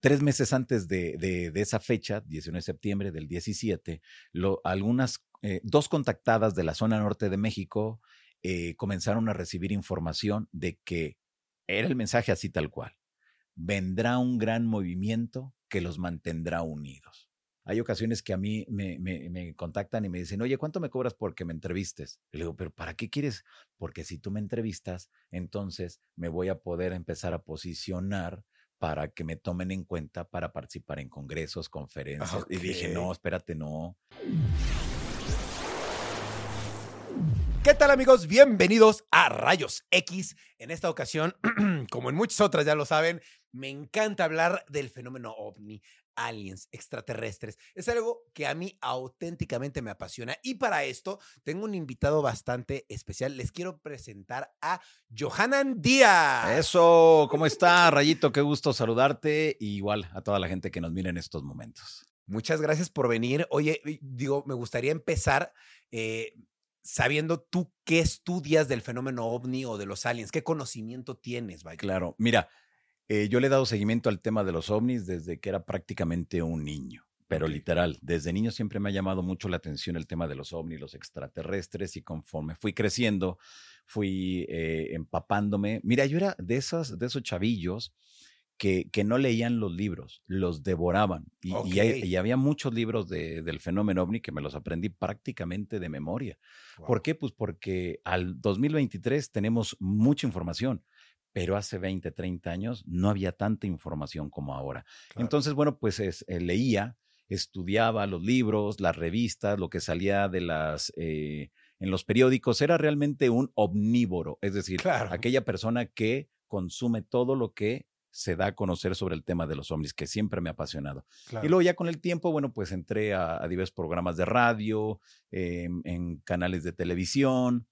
Tres meses antes de, esa fecha, 19 de septiembre del 17, algunas, eh, dos contactadas de la zona norte de México eh, comenzaron a recibir información de que era el mensaje así tal cual. Vendrá un gran movimiento que los mantendrá unidos. Hay ocasiones que a mí me, me, contactan y me dicen, oye, ¿cuánto me cobras porque me entrevistes? le digo, pero ¿para qué quieres? Porque si tú me entrevistas, entonces me voy a poder empezar a posicionar para que me tomen en cuenta para participar en congresos, conferencias. Y dije, no, espérate, no. ¿Qué tal amigos? Bienvenidos a Rayos X. En esta ocasión, como en muchas otras ya lo saben, me encanta hablar del fenómeno ovni, aliens, extraterrestres. Es algo que a mí auténticamente me apasiona y para esto tengo un invitado bastante especial. Les quiero presentar a Johanan Díaz. Eso, ¿cómo está, Rayito? Qué gusto saludarte y igual a toda la gente que nos mira en estos momentos. Muchas gracias por venir. Oye, digo, me gustaría empezar eh, sabiendo tú qué estudias del fenómeno ovni o de los aliens, qué conocimiento tienes, vaya. Claro, mira, eh, yo le he dado seguimiento al tema de los ovnis desde que era prácticamente un niño, pero literal, desde niño siempre me ha llamado mucho la atención el tema de los ovnis, los extraterrestres, y conforme fui creciendo, fui eh, empapándome. Mira, yo era de, esas, de esos chavillos que, que, no leían los libros, los devoraban. Y, y, había muchos libros de, del fenómeno ovni que me los aprendí prácticamente de memoria. ¿Por qué? Pues porque al 2023 tenemos mucha información pero hace 20, 30 años no había tanta información como ahora. Entonces, bueno, pues eh, leía, estudiaba los libros, las revistas, lo que salía de las... Eh, en los periódicos, era realmente un omnívoro, es decir, aquella persona que consume todo lo que se da a conocer sobre el tema de los ovnis, que siempre me ha apasionado. Y luego ya con el tiempo, bueno, pues entré a, diversos programas de radio, em, en canales de televisión,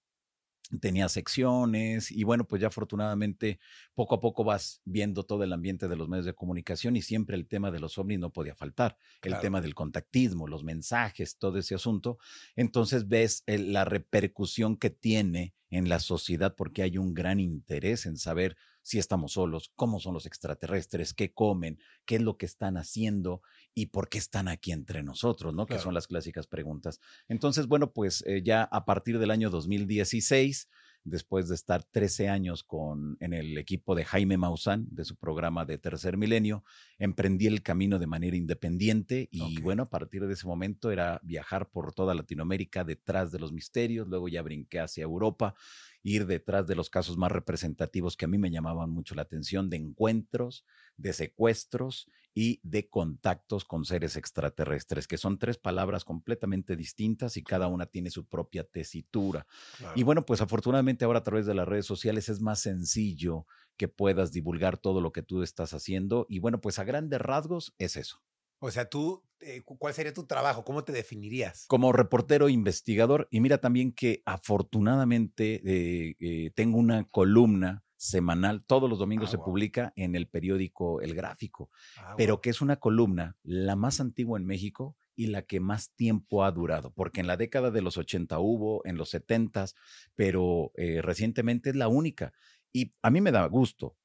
tenía secciones y bueno, pues ya afortunadamente poco a poco vas viendo todo el ambiente de los medios de comunicación y siempre el tema de los ovnis no podía faltar, el tema del contactismo, los mensajes, todo ese asunto. Entonces ves la repercusión que tiene en la sociedad porque hay un gran interés en saber si estamos solos, cómo son los extraterrestres, qué comen, qué es lo que están haciendo y por qué están aquí entre nosotros, ¿no? Que son las clásicas preguntas. Entonces, bueno, pues eh, ya a partir del año 2016 después de estar 13 años con, en el equipo de Jaime Maussan, de su programa de Tercer Milenio, emprendí el camino de manera independiente y bueno, a partir de ese momento era viajar por toda Latinoamérica detrás de los misterios, luego ya brinqué hacia Europa, ir detrás de los casos más representativos que a mí me llamaban mucho la atención, de encuentros, de secuestros y de contactos con seres extraterrestres, que son tres palabras completamente distintas y cada una tiene su propia tesitura. Y bueno, pues afortunadamente ahora a través de las redes sociales es más sencillo que puedas divulgar todo lo que tú estás haciendo. Y bueno, pues a grandes rasgos es eso. O sea, tú, eh, ¿cuál sería tu trabajo? ¿Cómo te definirías? Como reportero investigador. Y mira también que afortunadamente eh, eh, tengo una columna semanal, todos los domingos ah, se publica en el periódico El Gráfico, ah, pero que es una columna la más antigua en México y la que más tiempo ha durado, porque en la década de los 80 hubo, en los 70, pero recientemente es la única. Y a mí me da gusto,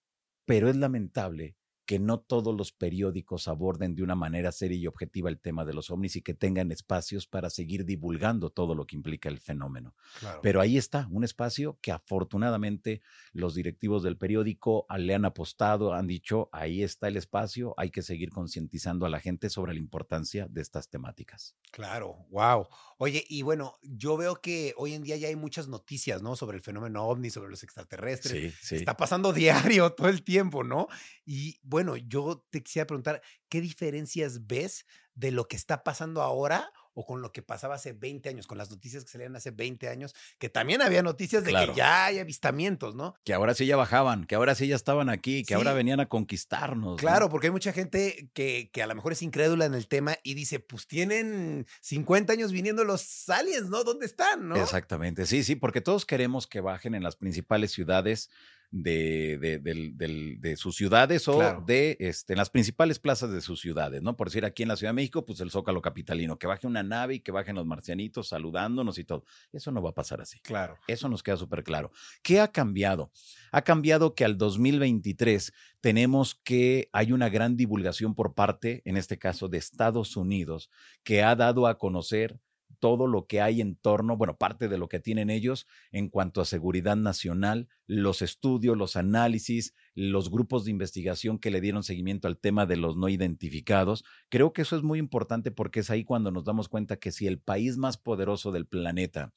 pero es lamentable que no todos los periódicos aborden de una manera seria y objetiva el tema de los ovnis y que tengan espacios para seguir divulgando todo lo que implica el fenómeno. Pero ahí está, un espacio que afortunadamente los directivos del periódico le han apostado, han dicho, ahí está el espacio, hay que seguir concientizando a la gente sobre la importancia de estas temáticas. Claro, wow. Oye, y bueno, yo veo que hoy en día ya hay muchas noticias, ¿no? Sobre el fenómeno ovni, sobre los extraterrestres. Sí, sí. Está pasando diario todo el tiempo, ¿no? Y bueno, yo te quisiera preguntar, ¿qué diferencias ves de lo que está pasando ahora o con lo que pasaba hace 20 años, con las noticias que salían hace 20 años, que también había noticias de Claro. que ya hay avistamientos, ¿no? Que ahora sí ya bajaban, que ahora sí ya estaban aquí, que ahora venían a conquistarnos. ¿no? Claro, porque hay mucha gente que, que a lo mejor es incrédula en el tema y dice, pues tienen 50 años viniendo los aliens, ¿no? ¿Dónde están, no? Exactamente, sí, sí, porque todos queremos que bajen en las principales ciudades de, de, de sus ciudades o Claro. de este, en las principales plazas de sus ciudades, ¿no? Por decir aquí en la Ciudad de México, pues el Zócalo Capitalino, que baje una nave y que bajen los marcianitos saludándonos y todo. Eso no va a pasar así. Claro. Eso nos queda súper claro. ¿Qué ha cambiado? Ha cambiado que al 2023 tenemos que hay una gran divulgación por parte, en este caso, de Estados Unidos, que ha dado a conocer todo lo que hay en torno, bueno, parte de lo que tienen ellos en cuanto a seguridad nacional, los estudios, los análisis, los grupos de investigación que le dieron seguimiento al tema de los no identificados. Creo que eso es muy importante porque es ahí cuando nos damos cuenta que si el país más poderoso del planeta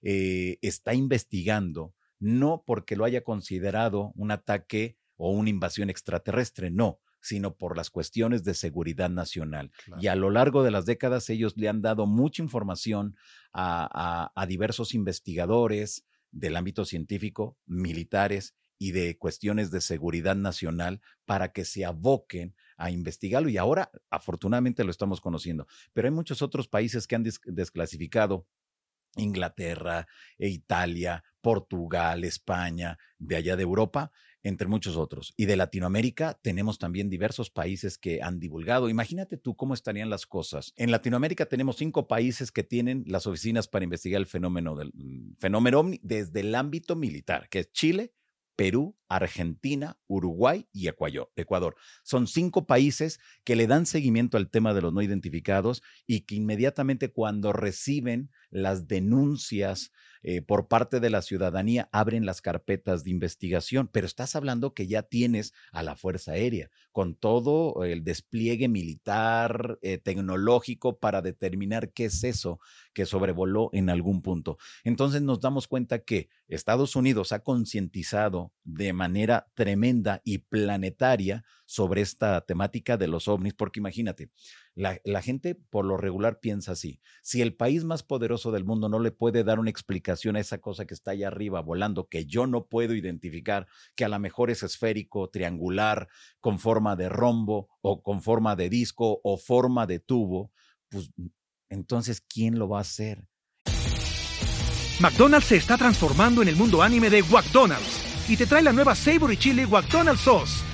eh, está investigando, no porque lo haya considerado un ataque o una invasión extraterrestre, no, sino por las cuestiones de seguridad nacional. Y a lo largo de las décadas ellos le han dado mucha información a, a- a diversos investigadores del ámbito científico, militares y de cuestiones de seguridad nacional para que se aboquen a investigarlo. Y ahora, afortunadamente, lo estamos conociendo. Pero hay muchos otros países que han des- desclasificado Inglaterra, e Italia, Portugal, España, de allá de Europa, entre muchos otros. Y de Latinoamérica tenemos también diversos países que han divulgado. Imagínate tú cómo estarían las cosas. En Latinoamérica tenemos cinco países que tienen las oficinas para investigar el fenómeno del mm, fenómeno ovni desde el ámbito militar, que es Chile, Perú, Argentina, Uruguay y Ecuador. Son cinco países que le dan seguimiento al tema de los no identificados y que inmediatamente cuando reciben las denuncias eh, por parte de la ciudadanía abren las carpetas de investigación. Pero estás hablando que ya tienes a la Fuerza Aérea con todo el despliegue militar, eh, tecnológico para determinar qué es eso que sobrevoló en algún punto. Entonces nos damos cuenta que Estados Unidos ha concientizado de manera tremenda y planetaria sobre esta temática de los ovnis, porque imagínate, la, gente por lo regular piensa así, si el país más poderoso del mundo no le puede dar una explicación a esa cosa que está allá arriba volando, que yo no puedo identificar, que a lo mejor es esférico, triangular, con forma de rombo o con forma de disco o forma de tubo, pues entonces, ¿quién lo va a hacer? McDonald's se está transformando en el mundo anime de McDonald's y te trae la nueva Savory Chili McDonald's Sauce.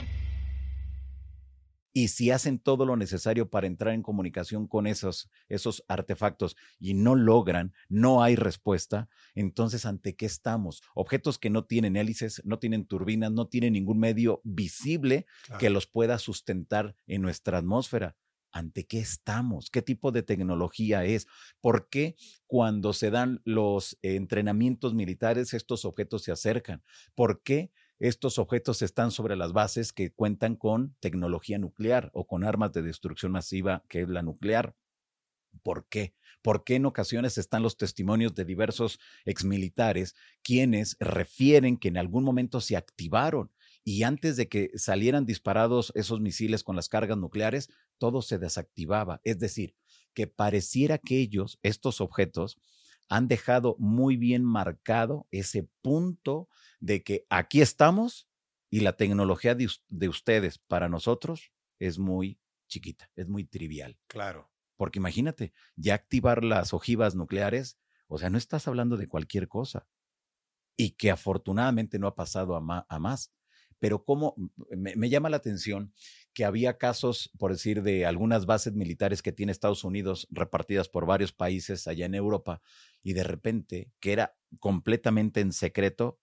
Y si hacen todo lo necesario para entrar en comunicación con esos, esos artefactos y no logran, no hay respuesta, entonces ¿ante qué estamos? Objetos que no tienen hélices, no tienen turbinas, no tienen ningún medio visible que los pueda sustentar en nuestra atmósfera. ¿Ante qué estamos? ¿Qué tipo de tecnología es? ¿Por qué cuando se dan los entrenamientos militares estos objetos se acercan? ¿Por qué estos objetos están sobre las bases que cuentan con tecnología nuclear o con armas de destrucción masiva que es la nuclear? ¿Por qué? ¿Por qué en ocasiones están los testimonios de diversos exmilitares quienes refieren que en algún momento se activaron y antes de que salieran disparados esos misiles con las cargas nucleares, todo se desactivaba? Es decir, que pareciera que ellos, estos objetos, han dejado muy bien marcado ese punto de que aquí estamos y la tecnología de, de ustedes para nosotros es muy chiquita, es muy trivial. Claro. Porque imagínate, ya activar las ojivas nucleares, o sea, no estás hablando de cualquier cosa. Y que afortunadamente no ha pasado a, ma a más. Pero como me, me, llama la atención que había casos, por decir, de algunas bases militares que tiene Estados Unidos repartidas por varios países allá en Europa, y de repente, que era completamente en secreto,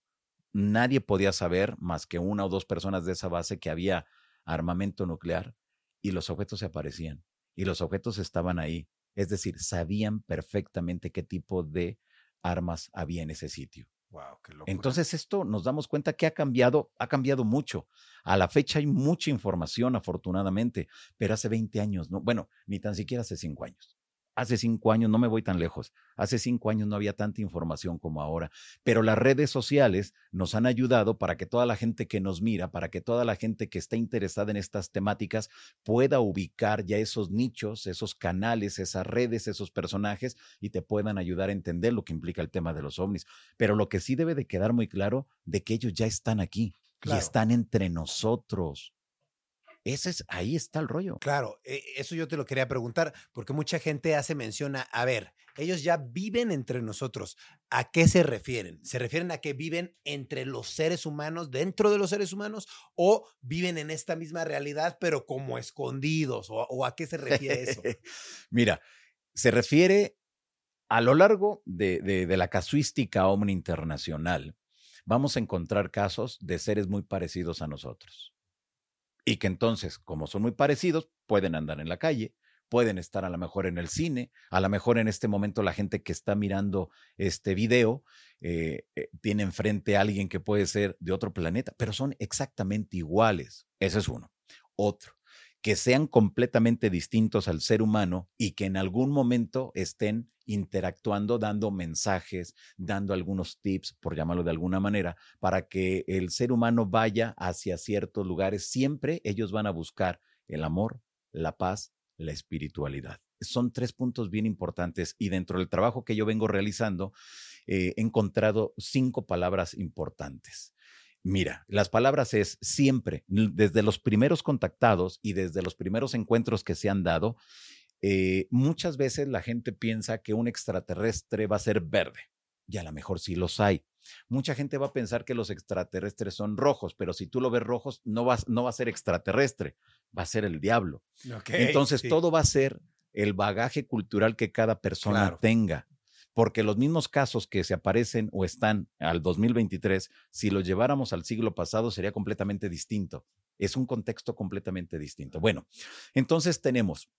nadie podía saber más que una o dos personas de esa base que había armamento nuclear y los objetos se aparecían y los objetos estaban ahí. Es decir, sabían perfectamente qué tipo de armas había en ese sitio. Wow, qué. Entonces esto nos damos cuenta que ha cambiado, ha cambiado mucho. A la fecha hay mucha información, afortunadamente, pero hace 20 años, no, bueno, ni tan siquiera hace 5 años. Hace cinco años, no me voy tan lejos, hace cinco años no había tanta información como ahora, pero las redes sociales nos han ayudado para que toda la gente que nos mira, para que toda la gente que está interesada en estas temáticas pueda ubicar ya esos nichos, esos canales, esas redes, esos personajes y te puedan ayudar a entender lo que implica el tema de los ovnis. Pero lo que sí debe de quedar muy claro de que ellos ya están aquí y están entre nosotros. Ese es, ahí está el rollo. Claro, e, eso yo te lo quería preguntar, porque mucha gente hace mención a, a ver, ellos ya viven entre nosotros. ¿A qué se refieren? ¿Se refieren a que viven entre los seres humanos, dentro de los seres humanos, o viven en esta misma realidad, pero como escondidos? ¿O, a qué se refiere eso? Mira, se refiere a lo largo de, de la casuística Omni Internacional, vamos a encontrar casos de seres muy parecidos a nosotros y que entonces, como son muy parecidos, pueden andar en la calle, pueden estar a lo mejor en el cine, a lo mejor en este momento la gente que está mirando este video eh, eh, tiene enfrente a alguien que puede ser de otro planeta, pero son exactamente iguales. Ese es uno. Otro, que sean completamente distintos al ser humano y que en algún momento estén interactuando, dando mensajes, dando algunos tips, por llamarlo de alguna manera, para que el ser humano vaya hacia ciertos lugares. Siempre ellos van a buscar el amor, la paz, la espiritualidad. Son tres puntos bien importantes y dentro del trabajo que yo vengo realizando, eh, he encontrado cinco palabras importantes. Mira, las palabras es siempre, desde los primeros contactados y desde los primeros encuentros que se han dado, eh, muchas veces la gente piensa que un extraterrestre va a ser verde, y a lo mejor sí los hay. Mucha gente va a pensar que los extraterrestres son rojos, pero si tú lo ves rojos, no va, no va a ser extraterrestre, va a ser el diablo. Entonces, todo va a ser el bagaje cultural que cada persona tenga porque los mismos casos que se aparecen o están al 2023, si los lleváramos al siglo pasado sería completamente distinto. Es un contexto completamente distinto. Bueno, entonces tenemos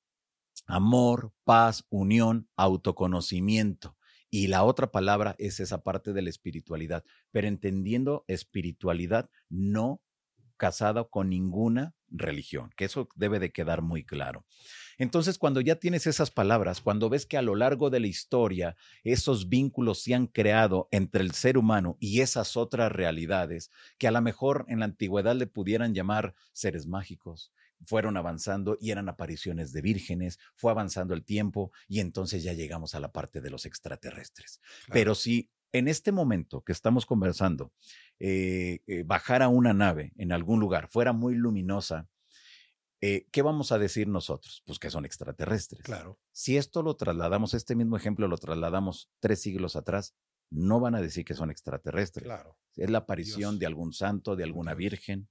amor, paz, unión, autoconocimiento. Y la otra palabra es esa parte de la espiritualidad, pero entendiendo espiritualidad no casada con ninguna religión, que eso debe de quedar muy claro. Entonces, cuando ya tienes esas palabras, cuando ves que a lo largo de la historia esos vínculos se han creado entre el ser humano y esas otras realidades, que a lo mejor en la antigüedad le pudieran llamar seres mágicos, fueron avanzando y eran apariciones de vírgenes, fue avanzando el tiempo y entonces ya llegamos a la parte de los extraterrestres. Pero si en este momento que estamos conversando, eh, eh, bajar a una nave en algún lugar fuera muy luminosa, eh, ¿qué vamos a decir nosotros? Pues que son extraterrestres. Claro. Si esto lo trasladamos, este mismo ejemplo lo trasladamos tres siglos atrás, no van a decir que son extraterrestres. Claro. Es la aparición de algún santo, de alguna virgen.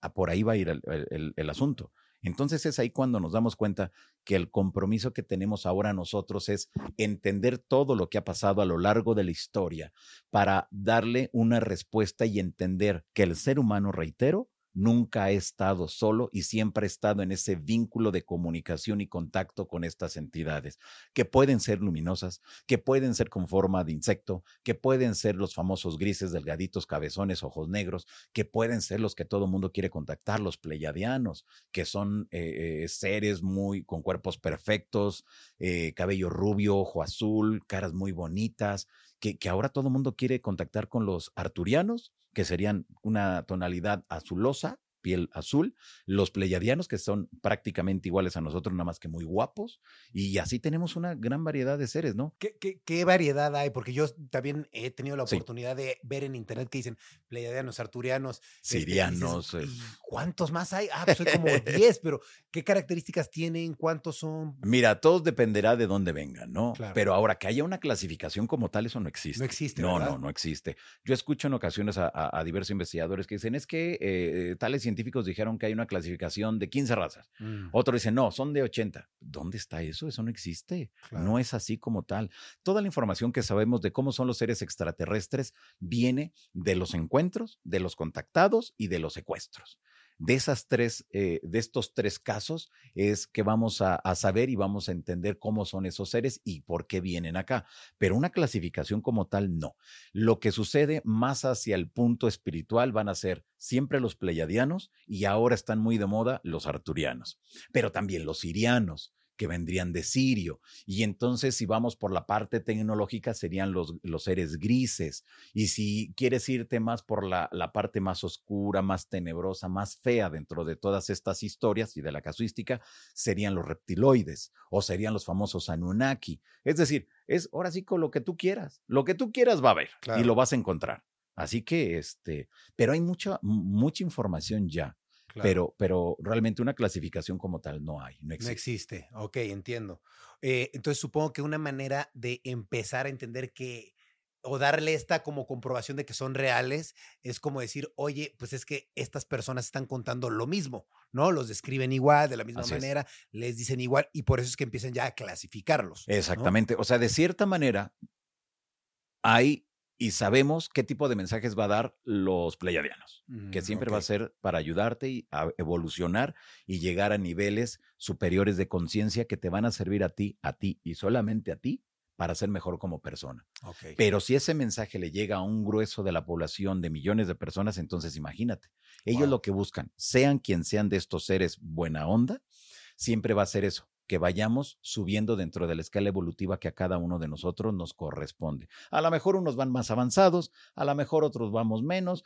A por ahí va a ir el asunto. Entonces es ahí cuando nos damos cuenta que el compromiso que tenemos ahora nosotros es entender todo lo que ha pasado a lo largo de la historia para darle una respuesta y entender que el ser humano, reitero, nunca ha estado solo y siempre ha estado en ese vínculo de comunicación y contacto con estas entidades, que pueden ser luminosas, que pueden ser con forma de insecto, que pueden ser los famosos grises, delgaditos, cabezones, ojos negros, que pueden ser los que todo el mundo quiere contactar, los pleiadianos, que son eh, eh, seres muy con cuerpos perfectos, eh, cabello rubio, ojo azul, caras muy bonitas, que, que ahora todo el mundo quiere contactar con los arturianos que serían una tonalidad azulosa, piel azul, los pleyadianos que son prácticamente iguales a nosotros, nada más que muy guapos, y así tenemos una gran variedad de seres, ¿no? ¿Qué, qué, variedad hay? Porque yo también he tenido la oportunidad de ver en internet que dicen pleyadianos, arturianos, este, sirianos. Este, ¿Cuántos más hay? Ah, pues hay como 10, pero ¿qué características tienen? ¿Cuántos son? Mira, todo dependerá de dónde vengan, ¿no? Pero ahora que haya una clasificación como tal, eso no existe. No existe. No, no, no existe. Yo escucho en ocasiones a, diversos investigadores que dicen, es que eh, tales científicos dijeron que hay una clasificación de 15 razas. Mm. Otro dice, no, son de 80. ¿Dónde está eso? Eso no existe. No es así como tal. Toda la información que sabemos de cómo son los seres extraterrestres viene de los encuentros, de los contactados y de los secuestros. De esas tres, eh, de estos tres casos, es que vamos a, a, saber y vamos a entender cómo son esos seres y por qué vienen acá. Pero una clasificación como tal, no. Lo que sucede más hacia el punto espiritual van a ser siempre los pleiadianos y ahora están muy de moda los arturianos, pero también los sirianos, que vendrían de Sirio. Y entonces, si vamos por la parte tecnológica, serían los, los seres grises. Y si quieres irte más por la, la, parte más oscura, más tenebrosa, más fea dentro de todas estas historias y de la casuística, serían los reptiloides o serían los famosos Anunnaki. Es decir, es ahora sí con lo que tú quieras. Lo que tú quieras va a haber claro. y lo vas a encontrar. Así que, este, pero hay mucha, mucha información ya. Claro. Pero, pero realmente una clasificación como tal no hay, no existe. No existe, ok, entiendo. Eh, entonces supongo que una manera de empezar a entender que o darle esta como comprobación de que son reales es como decir, oye, pues es que estas personas están contando lo mismo, ¿no? Los describen igual, de la misma Así manera, es. les dicen igual y por eso es que empiezan ya a clasificarlos. Exactamente, ¿no? o sea, de cierta manera hay y sabemos qué tipo de mensajes va a dar los pleiadianos, mm, que siempre okay. va a ser para ayudarte a evolucionar y llegar a niveles superiores de conciencia que te van a servir a ti, a ti y solamente a ti para ser mejor como persona. Okay. Pero si ese mensaje le llega a un grueso de la población de millones de personas, entonces imagínate, ellos wow. lo que buscan, sean quien sean de estos seres buena onda, siempre va a ser eso, que vayamos subiendo dentro de la escala evolutiva que a cada uno de nosotros nos corresponde. A lo mejor unos van más avanzados, a lo mejor otros vamos menos,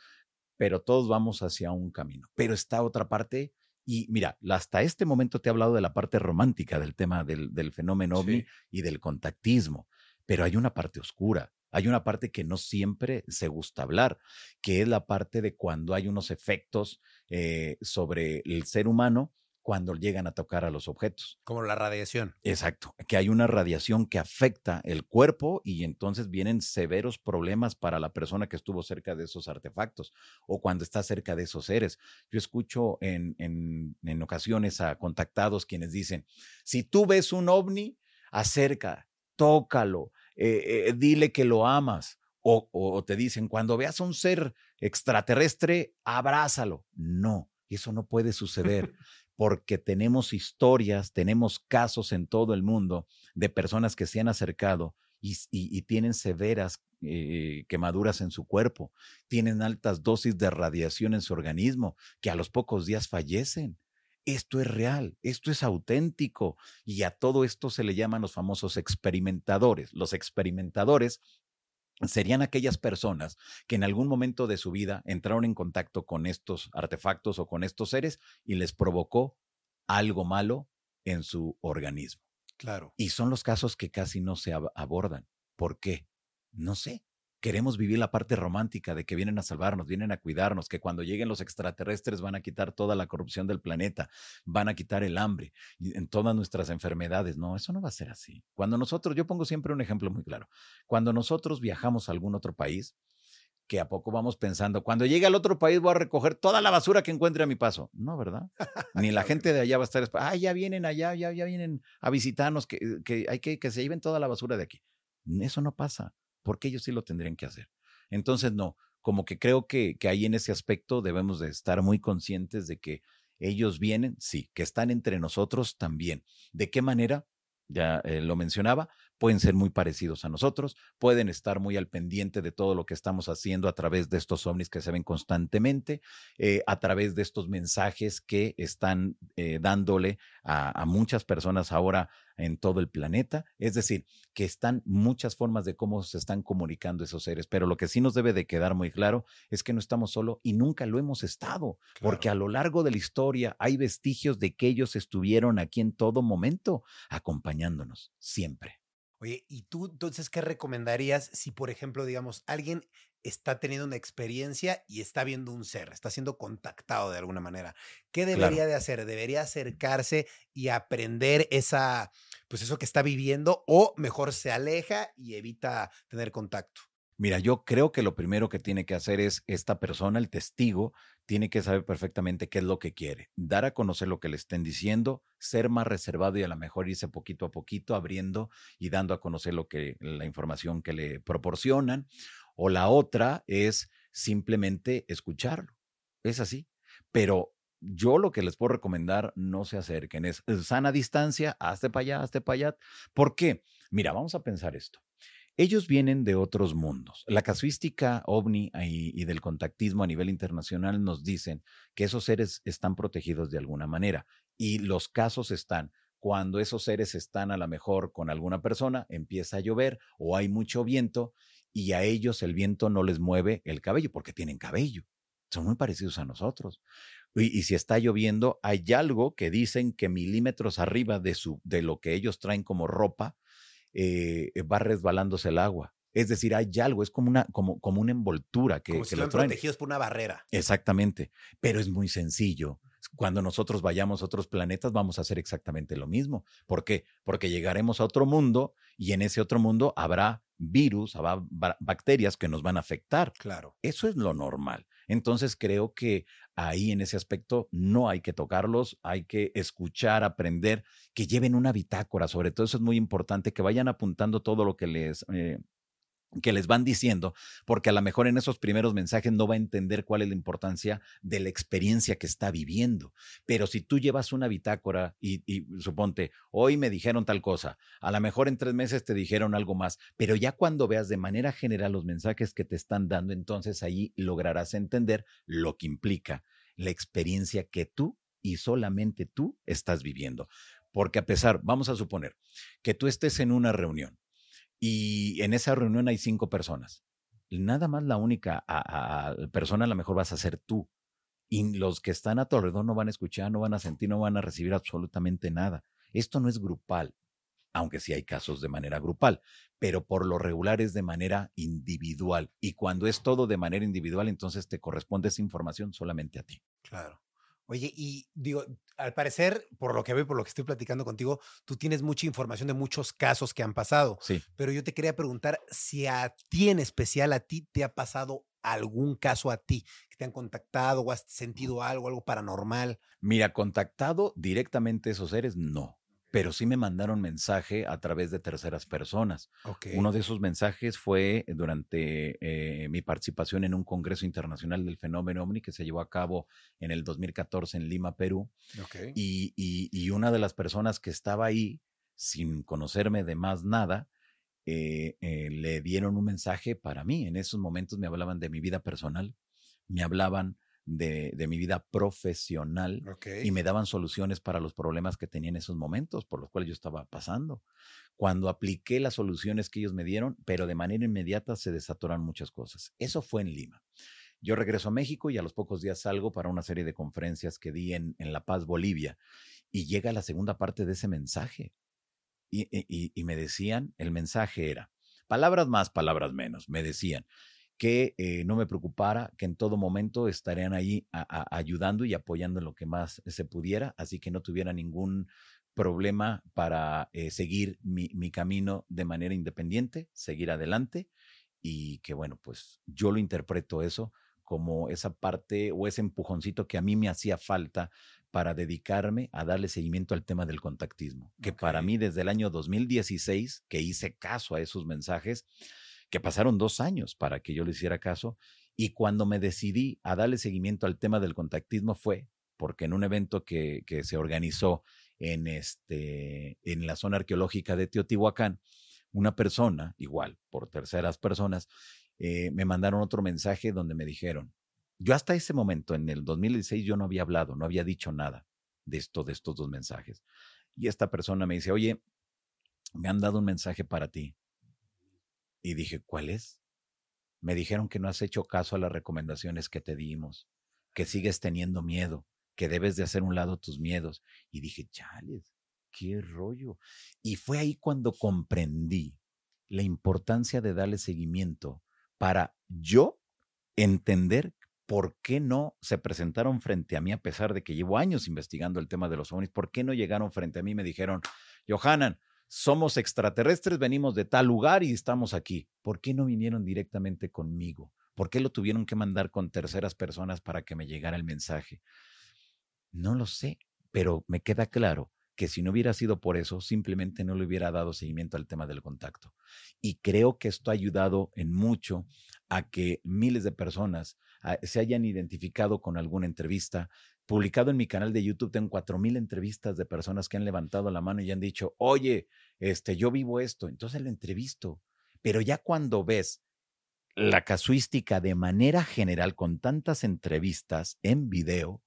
pero todos vamos hacia un camino. Pero está otra parte, y mira, hasta este momento te he hablado de la parte romántica del tema del, del fenómeno ovni sí. y del contactismo, pero hay una parte oscura. Hay una parte que no siempre se gusta hablar, que es la parte de cuando hay unos efectos eh, sobre el ser humano cuando llegan a tocar a los objetos. Como la radiación. Exacto, que hay una radiación que afecta el cuerpo y entonces vienen severos problemas para la persona que estuvo cerca de esos artefactos o cuando está cerca de esos seres. Yo escucho en, en, en ocasiones a contactados quienes dicen, si tú ves un ovni, acerca, tócalo, eh, eh, dile que lo amas. O, o, o te dicen, cuando veas a un ser extraterrestre, abrázalo. No, eso no puede suceder porque tenemos historias, tenemos casos en todo el mundo de personas que se han acercado y, tienen severas eh, quemaduras en su cuerpo, tienen altas dosis de radiación en su organismo, que a los pocos días fallecen. Esto es real, esto es auténtico y a todo esto se le llaman los famosos experimentadores. Los experimentadores serían aquellas personas que en algún momento de su vida entraron en contacto con estos artefactos o con estos seres y les provocó algo malo en su organismo. Claro. Y son los casos que casi no se ab abordan. ¿Por qué? No sé queremos vivir la parte romántica de que vienen a salvarnos, vienen a cuidarnos, que cuando lleguen los extraterrestres van a quitar toda la corrupción del planeta, van a quitar el hambre en todas nuestras enfermedades. No, eso no va a ser así. Cuando nosotros, yo pongo siempre un ejemplo muy claro, cuando nosotros viajamos a algún otro país, que a poco vamos pensando, cuando llegue al otro país voy a recoger toda la basura que encuentre a mi paso. No, ¿verdad? Ni la gente de allá va a estar, ah, ya vienen allá, ya, ya vienen a visitarnos, que, que hay que que se lleven toda la basura de aquí. Eso no pasa porque ellos sí lo tendrían que hacer. Entonces, no, como que creo que, que ahí en ese aspecto debemos de estar muy conscientes de que ellos vienen, sí, que están entre nosotros también. ¿De qué manera? Ya eh, lo mencionaba, pueden ser muy parecidos a nosotros, pueden estar muy al pendiente de todo lo que estamos haciendo a través de estos ovnis que se ven constantemente, eh, a través de estos mensajes que están eh, dándole a, a, muchas personas ahora en todo el planeta. Es decir, que están muchas formas de cómo se están comunicando esos seres, pero lo que sí nos debe de quedar muy claro es que no estamos solo y nunca lo hemos estado, claro. porque a lo largo de la historia hay vestigios de que ellos estuvieron aquí en todo momento, acompañándonos siempre. Oye, ¿y tú entonces qué recomendarías si, por ejemplo, digamos, alguien está teniendo una experiencia y está viendo un ser, está siendo contactado de alguna manera? ¿Qué debería claro. de hacer? ¿Debería acercarse y aprender esa, pues eso que está viviendo o mejor se aleja y evita tener contacto? Mira, yo creo que lo primero que tiene que hacer es esta persona, el testigo, tiene que saber perfectamente qué es lo que quiere, dar a conocer lo que le estén diciendo, ser más reservado y a lo mejor irse poquito a poquito abriendo y dando a conocer lo que la información que le proporcionan. O la otra es simplemente escucharlo. Es así. Pero yo lo que les puedo recomendar, no se acerquen, es sana distancia, hazte para allá, hazte para allá. ¿Por qué? Mira, vamos a pensar esto. Ellos vienen de otros mundos. La casuística ovni y, del contactismo a nivel internacional nos dicen que esos seres están protegidos de alguna manera y los casos están cuando esos seres están a lo mejor con alguna persona, empieza a llover o hay mucho viento y a ellos el viento no les mueve el cabello porque tienen cabello. Son muy parecidos a nosotros. Y, y, si está lloviendo, hay algo que dicen que milímetros arriba de, su, de lo que ellos traen como ropa, eh, va resbalándose el agua. Es decir, hay algo, es como una, como, como una envoltura que, como que si lo protegidos por una barrera. Exactamente, pero es muy sencillo. Cuando nosotros vayamos a otros planetas vamos a hacer exactamente lo mismo. ¿Por qué? Porque llegaremos a otro mundo y en ese otro mundo habrá virus, bacterias que nos van a afectar. Claro. Eso es lo normal. Entonces creo que ahí en ese aspecto no hay que tocarlos, hay que escuchar, aprender, que lleven una bitácora, sobre todo eso es muy importante, que vayan apuntando todo lo que les... Eh, que les van diciendo, porque a lo mejor en esos primeros mensajes no va a entender cuál es la importancia de la experiencia que está viviendo. Pero si tú llevas una bitácora y, y, suponte, hoy me dijeron tal cosa, a lo mejor en tres meses te dijeron algo más, pero ya cuando veas de manera general los mensajes que te están dando, entonces ahí lograrás entender lo que implica la experiencia que tú y solamente tú estás viviendo. Porque a pesar, vamos a suponer que tú estés en una reunión y en esa reunión hay cinco personas. Nada más la única persona a lo mejor vas a ser tú. Y los que están a tu alrededor no van a escuchar, no van a sentir, no van a recibir absolutamente nada. Esto no es grupal, aunque sí hay casos de manera grupal, pero por lo regular es de manera individual. Y cuando es todo de manera individual, entonces te corresponde esa información solamente a ti. Claro. Oye, y digo, al parecer, por lo que veo, por lo que estoy platicando contigo, tú tienes mucha información de muchos casos que han pasado. Sí. Pero yo te quería preguntar si a ti en especial, a ti te ha pasado algún caso a ti, que te han contactado o has sentido algo, algo paranormal. Mira, contactado directamente esos seres, no pero sí me mandaron mensaje a través de terceras personas. Okay. Uno de esos mensajes fue durante eh, mi participación en un Congreso Internacional del Fenómeno OVNI que se llevó a cabo en el 2014 en Lima, Perú. Okay. Y, y, y, una de las personas que estaba ahí, sin conocerme de más nada, eh, eh, le dieron un mensaje para mí. En esos momentos me hablaban de mi vida personal, me hablaban de, de, mi vida profesional okay. y me daban soluciones para los problemas que tenía en esos momentos por los cuales yo estaba pasando. Cuando apliqué las soluciones que ellos me dieron, pero de manera inmediata se desatoran muchas cosas. Eso fue en Lima. Yo regreso a México y a los pocos días salgo para una serie de conferencias que di en, en La Paz, Bolivia, y llega la segunda parte de ese mensaje. Y, y, y me decían, el mensaje era, palabras más, palabras menos, me decían, que eh, no me preocupara, que en todo momento estarían ahí a, a, ayudando y apoyando en lo que más se pudiera, así que no tuviera ningún problema para eh, seguir mi, mi, camino de manera independiente, seguir adelante y que bueno, pues yo lo interpreto eso como esa parte o ese empujoncito que a mí me hacía falta para dedicarme a darle seguimiento al tema del contactismo, que okay. para mí desde el año 2016, que hice caso a esos mensajes, que pasaron dos años para que yo le hiciera caso. Y cuando me decidí a darle seguimiento al tema del contactismo fue porque en un evento que, que se organizó en, este, en la zona arqueológica de Teotihuacán, una persona, igual, por terceras personas, eh, me mandaron otro mensaje donde me dijeron, yo hasta ese momento, en el 2016, yo no había hablado, no había dicho nada de esto, de estos dos mensajes. Y esta persona me dice, oye, me han dado un mensaje para ti. Y dije, ¿cuál es? Me dijeron que no has hecho caso a las recomendaciones que te dimos, que sigues teniendo miedo, que debes de hacer un lado tus miedos. Y dije, chales, qué rollo. Y fue ahí cuando comprendí la importancia de darle seguimiento para yo entender por qué no se presentaron frente a mí a pesar de que llevo años investigando el tema de los ovnis, por qué no llegaron frente a mí y me dijeron, Johanan, somos extraterrestres, venimos de tal lugar y estamos aquí. ¿Por qué no vinieron directamente conmigo? ¿Por qué lo tuvieron que mandar con terceras personas para que me llegara el mensaje? No lo sé, pero me queda claro que si no hubiera sido por eso, simplemente no le hubiera dado seguimiento al tema del contacto. Y creo que esto ha ayudado en mucho a que miles de personas ah, se hayan identificado con alguna entrevista. Publicado en mi canal de YouTube, tengo cuatro mil entrevistas de personas que han levantado la mano y han dicho, oye, este, yo vivo esto. Entonces lo entrevisto. Pero ya cuando ves la casuística de manera general con tantas entrevistas en video,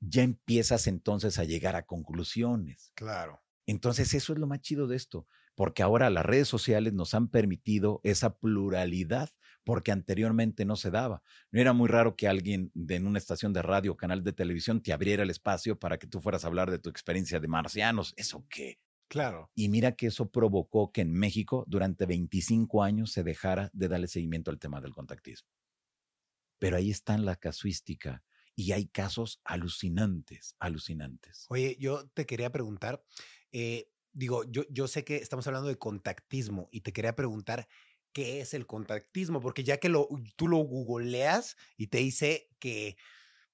ya empiezas entonces a llegar a conclusiones. Claro. Entonces eso es lo más chido de esto, porque ahora las redes sociales nos han permitido esa pluralidad, porque anteriormente no se daba. No era muy raro que alguien de, en una estación de radio o canal de televisión te abriera el espacio para que tú fueras a hablar de tu experiencia de marcianos. ¿Eso qué? Claro. Y mira que eso provocó que en México durante 25 años se dejara de darle seguimiento al tema del contactismo. Pero ahí está la casuística y hay casos alucinantes, alucinantes. Oye, yo te quería preguntar, eh, digo, yo, yo sé que estamos hablando de contactismo y te quería preguntar qué es el contactismo, porque ya que lo, tú lo googleas y te dice que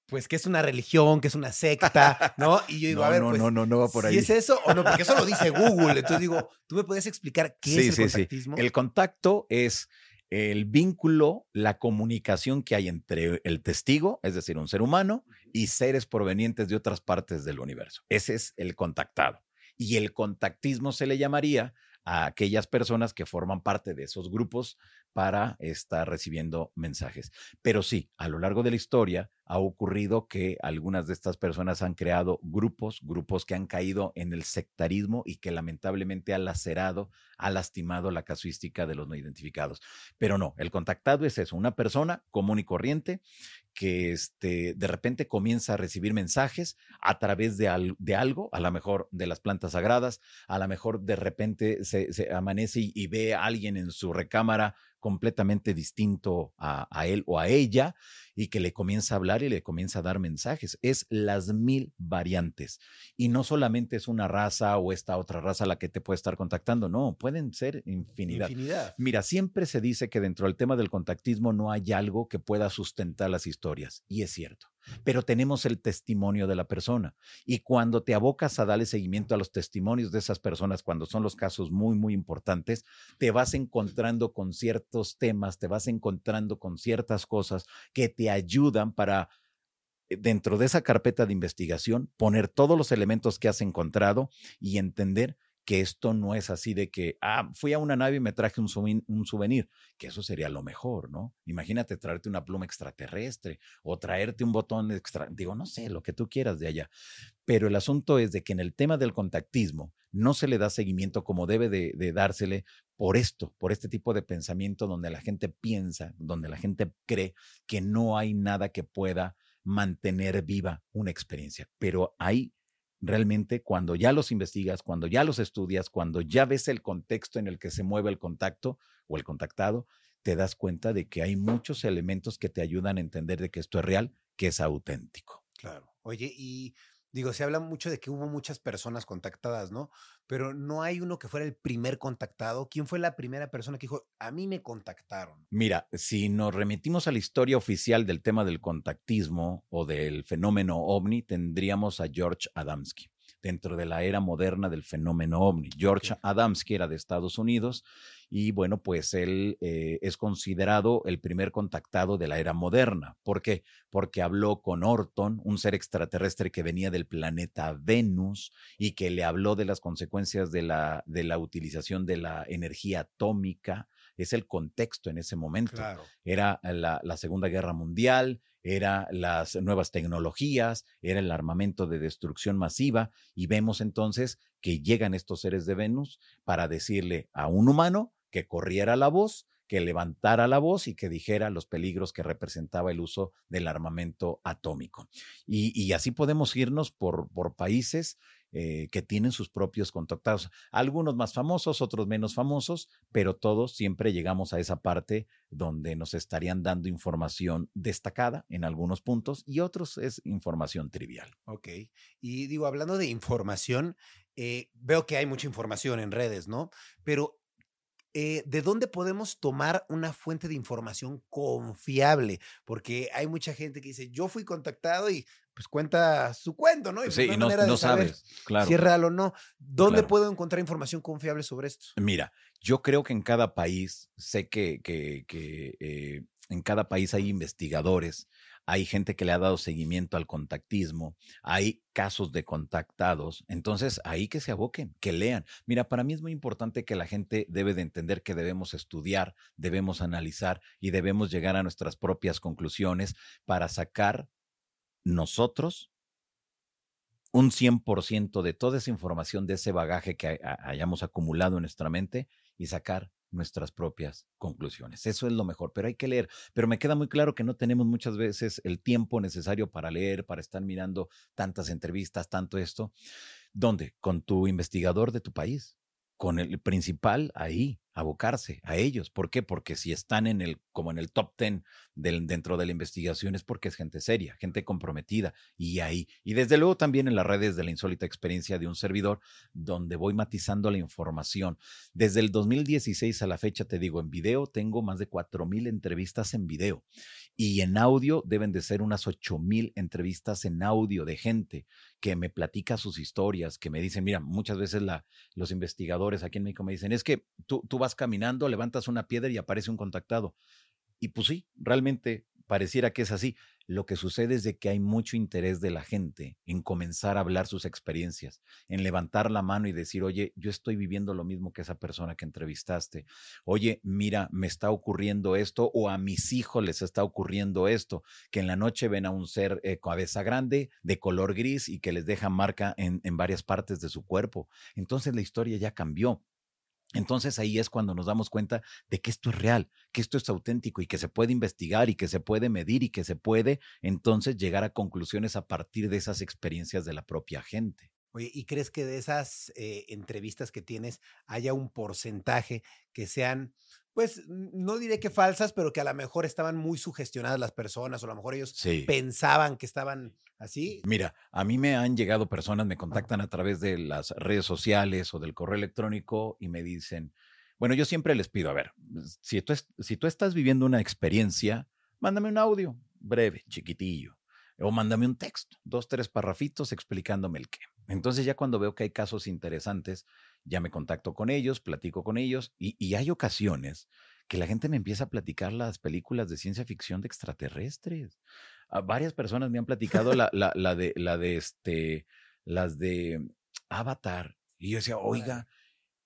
pues que es una religión, que es una secta, ¿no? Y yo digo, no, a ver, no, pues, no, no, no va por ahí. ¿sí es eso o no? Porque eso lo dice Google. Entonces digo, ¿tú me puedes explicar qué es el contactismo? El contacto es el vínculo, la comunicación que hay entre el testigo, es decir, un ser humano, y seres provenientes de otras partes del universo. Ese es el contactado. Y el contactismo se le llamaría a aquellas personas que forman parte de esos grupos para estar recibiendo mensajes. Pero sí, a lo largo de la historia ha ocurrido que algunas de estas personas han creado grupos, grupos que han caído en el sectarismo y que lamentablemente ha lacerado, ha lastimado la casuística de los no identificados. Pero no, el contactado es eso, una persona común y corriente que este, de repente comienza a recibir mensajes a través de, de algo, a lo mejor de las plantas sagradas, a lo mejor de repente se, se amanece y ve a alguien en su recámara completamente distinto a, a, él o a ella y que le comienza a hablar y le comienza a dar mensajes. Es las mil variantes. Y no solamente es una raza o esta otra raza la que te puede estar contactando, no, pueden ser infinidad. Infinidad. Mira, siempre se dice que dentro del tema del contactismo no hay algo que pueda sustentar las historias, y es cierto pero tenemos el testimonio de la persona. Y cuando te abocas a darle seguimiento a los testimonios de esas personas, cuando son los casos muy, muy importantes, te vas encontrando con ciertos temas, te vas encontrando con ciertas cosas que te ayudan para eh, dentro de esa carpeta de investigación, poner todos los elementos que has encontrado y entender que esto no es así de que, ah, fui a una nave y me traje un, souvenir, que eso sería lo mejor, ¿no? Imagínate traerte una pluma extraterrestre o traerte un botón extra, digo, no sé, lo que tú quieras de allá. Pero el asunto es de que en el tema del contactismo no se le da seguimiento como debe de, de dársele por esto, por este tipo de pensamiento donde la gente piensa, donde la gente cree que no hay nada que pueda mantener viva una experiencia, pero hay realmente cuando ya los investigas, cuando ya los estudias, cuando ya ves el contexto en el que se mueve el contacto o el contactado, te das cuenta de que hay muchos elementos que te ayudan a entender de que esto es real, que es auténtico. Claro. Oye, y digo, se habla mucho de que hubo muchas personas contactadas, ¿no? Pero no hay uno que fuera el primer contactado. ¿Quién fue la primera persona que dijo, a mí me contactaron? Mira, si nos remitimos a la historia oficial del tema del contactismo o del fenómeno ovni, tendríamos a George Adamski dentro de la era moderna del fenómeno ovni. George okay. Adamski era de Estados Unidos y bueno, pues él eh, es considerado el primer contactado de la era moderna. ¿Por qué? Porque habló con Orton, un ser extraterrestre que venía del planeta Venus y que le habló de las consecuencias de la, de la utilización de la energía atómica. Es el contexto en ese momento. Claro. Era la, la Segunda Guerra Mundial, era las nuevas tecnologías, era el armamento de destrucción masiva y vemos entonces que llegan estos seres de Venus para decirle a un humano que corriera la voz, que levantara la voz y que dijera los peligros que representaba el uso del armamento atómico. Y, y así podemos irnos por, por países eh, que tienen sus propios contactados. Algunos más famosos, otros menos famosos, pero todos siempre llegamos a esa parte donde nos estarían dando información destacada en algunos puntos y otros es información trivial. Ok. Y digo, hablando de información, eh, veo que hay mucha información en redes, ¿no? Pero eh, ¿de dónde podemos tomar una fuente de información confiable? Porque hay mucha gente que dice, yo fui contactado y pues cuenta su cuento, ¿no? Y pues, Sí, y no, manera de no saber sabes, claro. si es real o no. ¿Dónde Claro. puedo encontrar información confiable sobre esto? Mira, yo creo que en cada país, sé que, que- que, eh, en cada país hay investigadores, hay gente que le ha dado seguimiento al contactismo, hay casos de contactados, entonces ahí que se aboquen, que lean. Mira, para mí es muy importante que la gente debe de entender que debemos estudiar, debemos analizar y debemos llegar a nuestras propias conclusiones para sacar nosotros un 100% de toda esa información, de ese bagaje que ha- ha- hayamos acumulado en nuestra mente y sacar nuestras propias conclusiones. Eso es lo mejor, pero hay que leer. Pero me queda muy claro que no tenemos muchas veces el tiempo necesario para leer, para estar mirando tantas entrevistas, tanto esto. ¿Dónde? Con tu investigador de tu país, con el principal ahí, abocarse a ellos. ¿Por qué? Porque si están en el, como en el top 10 del, dentro de la investigación es porque es gente seria, gente comprometida y ahí. Y desde luego también en las redes de la insólita experiencia de un servidor, donde voy matizando la información. Desde el 2016 a la fecha, te digo, en video tengo más de 4.000 entrevistas en video y en audio deben de ser unas 8.000 entrevistas en audio de gente que me platica sus historias, que me dicen, mira, muchas veces la, los investigadores aquí en México me dicen, es que tú, tú vas caminando, levantas una piedra y aparece un contactado. Y pues sí, realmente pareciera que es así. Lo que sucede es de que hay mucho interés de la gente en comenzar a hablar sus experiencias, en levantar la mano y decir, oye, yo estoy viviendo lo mismo que esa persona que entrevistaste. Oye, mira, me está ocurriendo esto o a mis hijos les está ocurriendo esto, que en la noche ven a un ser eh, cabeza grande, de color gris y que les deja marca en, en varias partes de su cuerpo. Entonces la historia ya cambió. Entonces ahí es cuando nos damos cuenta de que esto es real, que esto es auténtico y que se puede investigar y que se puede medir y que se puede entonces llegar a conclusiones a partir de esas experiencias de la propia gente. Oye, ¿y crees que de esas eh, entrevistas que tienes haya un porcentaje que sean, pues, no diré que falsas, pero que a lo mejor estaban muy sugestionadas las personas o a lo mejor ellos Sí. pensaban que estaban así? Mira, a mí me han llegado personas, me contactan a través de las redes sociales o del correo electrónico y me dicen, bueno, yo siempre les pido, a ver, si tú, si tú estás viviendo una experiencia, mándame un audio breve, chiquitillo, o mándame un texto, dos, tres parrafitos explicándome el qué. Entonces ya cuando veo que hay casos interesantes, ya me contacto con ellos, platico con ellos y, y hay ocasiones que la gente me empieza a platicar las películas de ciencia ficción de extraterrestres. A varias personas me han platicado la, la, la de, la de este, las de Avatar. Y yo decía, oiga,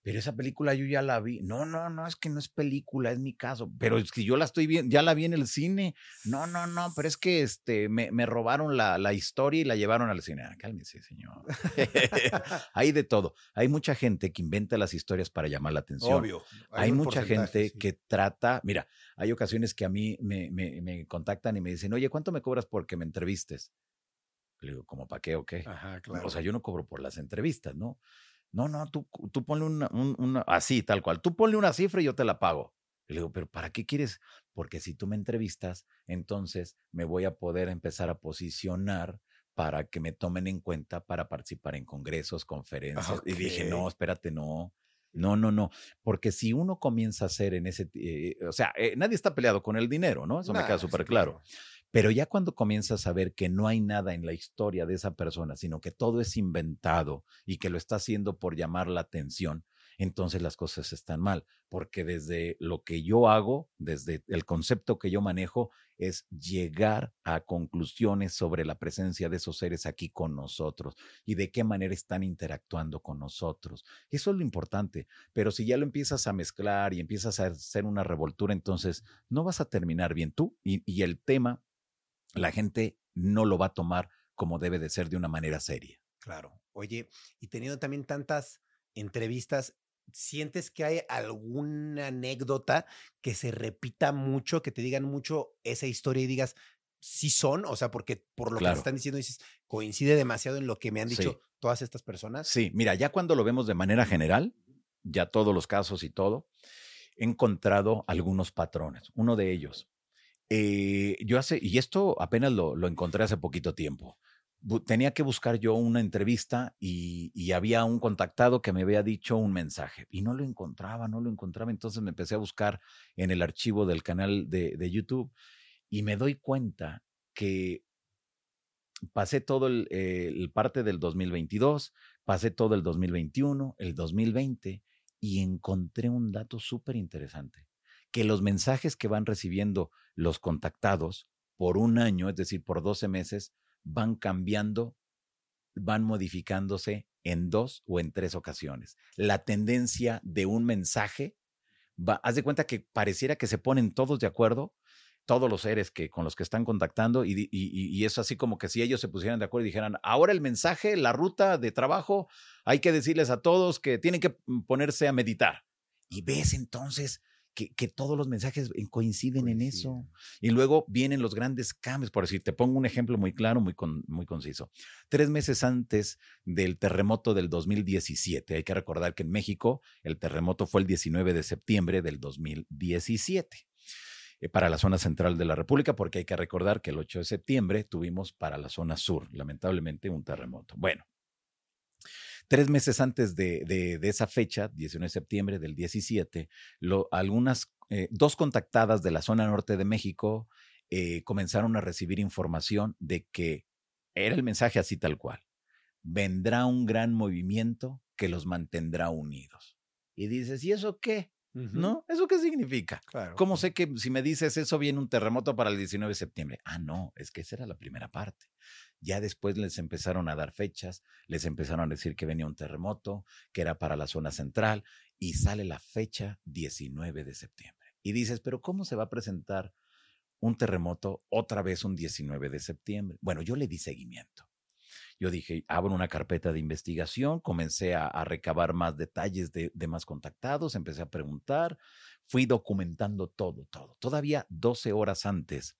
pero esa película yo ya la vi. No, no, no, es que no es película, es mi caso. Pero es que yo la estoy viendo, ya la vi en el cine. No, no, no, pero es que este, me, me robaron la, la historia y la llevaron al cine. Ah, cálmese, señor. hay de todo. Hay mucha gente que inventa las historias para llamar la atención. Obvio. Hay, mucha gente sí. que trata, mira, hay ocasiones que a mí me, me, me contactan y me dicen, oye, ¿cuánto me cobras porque me entrevistes? Le digo, ¿cómo para qué o qué? Ajá, claro. O sea, yo no cobro por las entrevistas, ¿no? No, no, tú, tú ponle una, un- una, así, tal cual, tú ponle una cifra y yo te la pago. Le digo, pero ¿para qué quieres? Porque si tú me entrevistas, entonces me voy a poder empezar a posicionar para que me tomen en cuenta para participar en congresos, conferencias. Y dije, no, espérate, no. No, no, no, porque si uno comienza a hacer en ese, eh, o sea, eh, nadie está peleado con el dinero, ¿no? Eso me Nah, queda sí, súper claro. Pero ya cuando comienzas a ver que no hay nada en la historia de esa persona, sino que todo es inventado y que lo está haciendo por llamar la atención, entonces las cosas están mal, porque desde lo que yo hago, desde el concepto que yo manejo, es llegar a conclusiones sobre la presencia de esos seres aquí con nosotros y de qué manera están interactuando con nosotros. Eso es lo importante, pero si ya lo empiezas a mezclar y empiezas a hacer una revoltura, entonces no vas a terminar bien tú y, y el tema la gente no lo va a tomar como debe de ser de una manera seria. Claro. Oye, y teniendo también tantas entrevistas, ¿sientes que hay alguna anécdota que se repita mucho, que te digan mucho esa historia y digas, sí son? O sea, porque por lo que Claro. te están diciendo dices, coincide demasiado en lo que me han Sí. dicho todas estas personas. Sí, mira, ya cuando lo vemos de manera general, ya todos los casos y todo, he encontrado algunos patrones. Uno de ellos, eh, yo hace, y esto apenas lo, lo encontré hace poquito tiempo. Tenía que buscar yo una entrevista y, había un contactado que me había dicho un mensaje y no lo encontraba, no lo encontraba. Entonces me empecé a buscar en el archivo del canal de, de YouTube y me doy cuenta que pasé todo el, eh, el parte del 2022, pasé todo el 2021, el 2020 y encontré un dato súper interesante, que los mensajes que van recibiendo los contactados por un año, es decir, por 12 meses, van cambiando, van modificándose en dos o en tres ocasiones. La tendencia de un mensaje, haz de cuenta que pareciera que se ponen todos de acuerdo, todos los seres que, con los que están contactando, y, y, y, eso así como que si ellos se pusieran de acuerdo y dijeran, ahora el mensaje, la ruta de trabajo, hay que decirles a todos que tienen que mm, ponerse a meditar. Y ves entonces que, todos los mensajes coinciden en eso. Y luego vienen los grandes cambios. Por decir, te pongo un ejemplo muy claro, muy, muy conciso. Tres meses antes del terremoto del 2017, hay que recordar que en México el terremoto fue el 19 de septiembre del 2017 eh, para la zona central de la República, porque hay que recordar que el 8 de septiembre tuvimos para la zona sur, lamentablemente, un terremoto. Bueno, Tres meses antes de, esa fecha, 19 de septiembre del 17, algunas, eh, dos contactadas de la zona norte de México eh, comenzaron a recibir información de que era el mensaje así tal cual. Vendrá un gran movimiento que los mantendrá unidos. Y dices, ¿y eso qué? ¿No? ¿Eso qué significa? ¿Cómo sé que si me dices eso viene un terremoto para el 19 de septiembre? Ah, no, es que esa era la primera parte. Ya después les empezaron a dar fechas, les empezaron a decir que venía un terremoto, que era para la zona central, y sale la fecha 19 de septiembre. Y dices, pero ¿cómo se va a presentar un terremoto otra vez un 19 de septiembre? Bueno, yo le di seguimiento. Yo dije, abro una carpeta de investigación, comencé a, recabar más detalles de, más contactados, empecé a preguntar, fui documentando todo, todo. Todavía 12 horas antes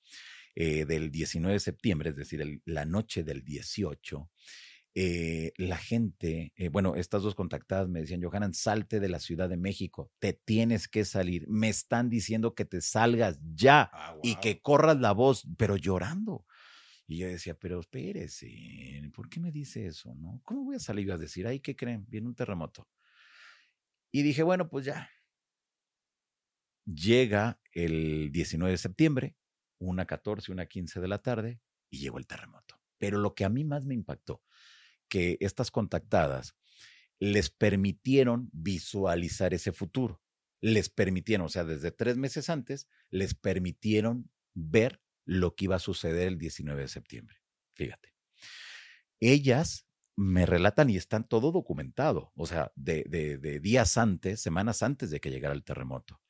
eh, del 19 de septiembre, es decir, la noche del 18, eh, la gente, eh, bueno, estas dos contactadas me decían, Johanan, salte de la Ciudad de México, te tienes que salir, me están diciendo que te salgas ya ah, y que corras la voz, pero llorando. Y yo decía, pero espérese, ¿por qué me dice eso? ¿No? ¿Cómo voy a salir a decir, ay, ¿qué creen? Viene un terremoto. Y dije, bueno, pues ya. Llega el 19 de septiembre, una 14, una 15 de la tarde, y llegó el terremoto. Pero lo que a mí más me impactó, que estas contactadas les permitieron visualizar ese futuro. Les permitieron, o sea, desde tres meses antes, les permitieron ver lo que iba a suceder el 19 de septiembre. Fíjate. Ellas me relatan y están todo documentado, o sea, de, de, días antes, semanas antes de que llegara el terremoto.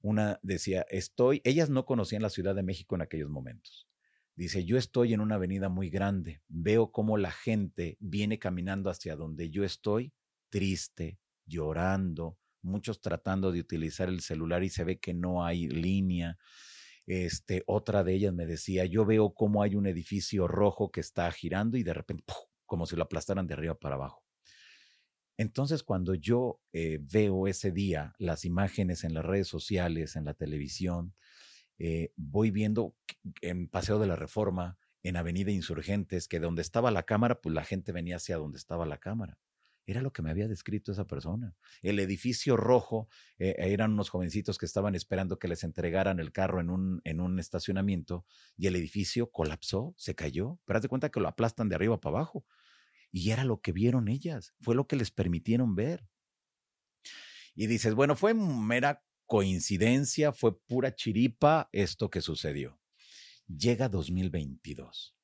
Una decía, estoy, ellas no conocían la Ciudad de México en aquellos momentos. Dice, yo estoy en una avenida muy grande, veo cómo la gente viene caminando hacia donde yo estoy, triste, llorando, muchos tratando de utilizar el celular y se ve que no hay línea. Este, otra de ellas me decía, yo veo cómo hay un edificio rojo que está girando y de repente, como si lo aplastaran de arriba para abajo. Entonces, cuando yo eh, veo ese día las imágenes en las redes sociales, en la televisión, eh, voy viendo en Paseo de la Reforma, en Avenida Insurgentes, que donde estaba la cámara, pues la gente venía hacia donde estaba la cámara. Era lo que me había descrito esa persona. El edificio rojo eh, eran unos jovencitos que estaban esperando que les entregaran el carro en un, en un estacionamiento y el edificio colapsó, se cayó. Pero haz de cuenta que lo aplastan de arriba para abajo. Y era lo que vieron ellas, fue lo que les permitieron ver. Y dices, bueno, fue mera coincidencia, fue pura chiripa esto que sucedió. Llega 2022.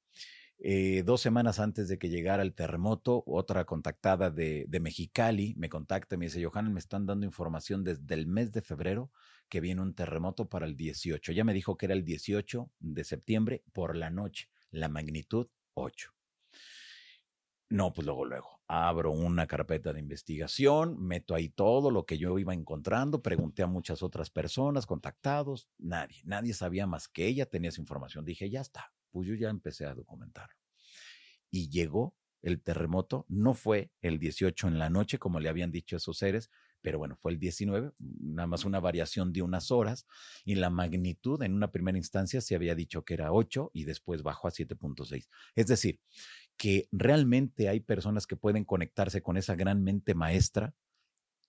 Eh, dos semanas antes de que llegara el terremoto, otra contactada de, Mexicali me contacta y me dice, Johan, me están dando información desde el mes de febrero que viene un terremoto para el 18. Ya me dijo que era el 18 de septiembre por la noche, la magnitud 8. No, pues luego, luego, abro una carpeta de investigación, meto ahí todo lo que yo iba encontrando, pregunté a muchas otras personas, contactados, nadie, nadie sabía más que ella tenía esa información. Dije, ya está, pues yo ya empecé a documentarlo. Y llegó el terremoto, no fue el 18 en la noche, como le habían dicho esos seres, pero bueno, fue el 19, nada más una variación de unas horas, y la magnitud en una primera instancia se había dicho que era 8 y después bajó a 7.6. Es decir, que realmente hay personas que pueden conectarse con esa gran mente maestra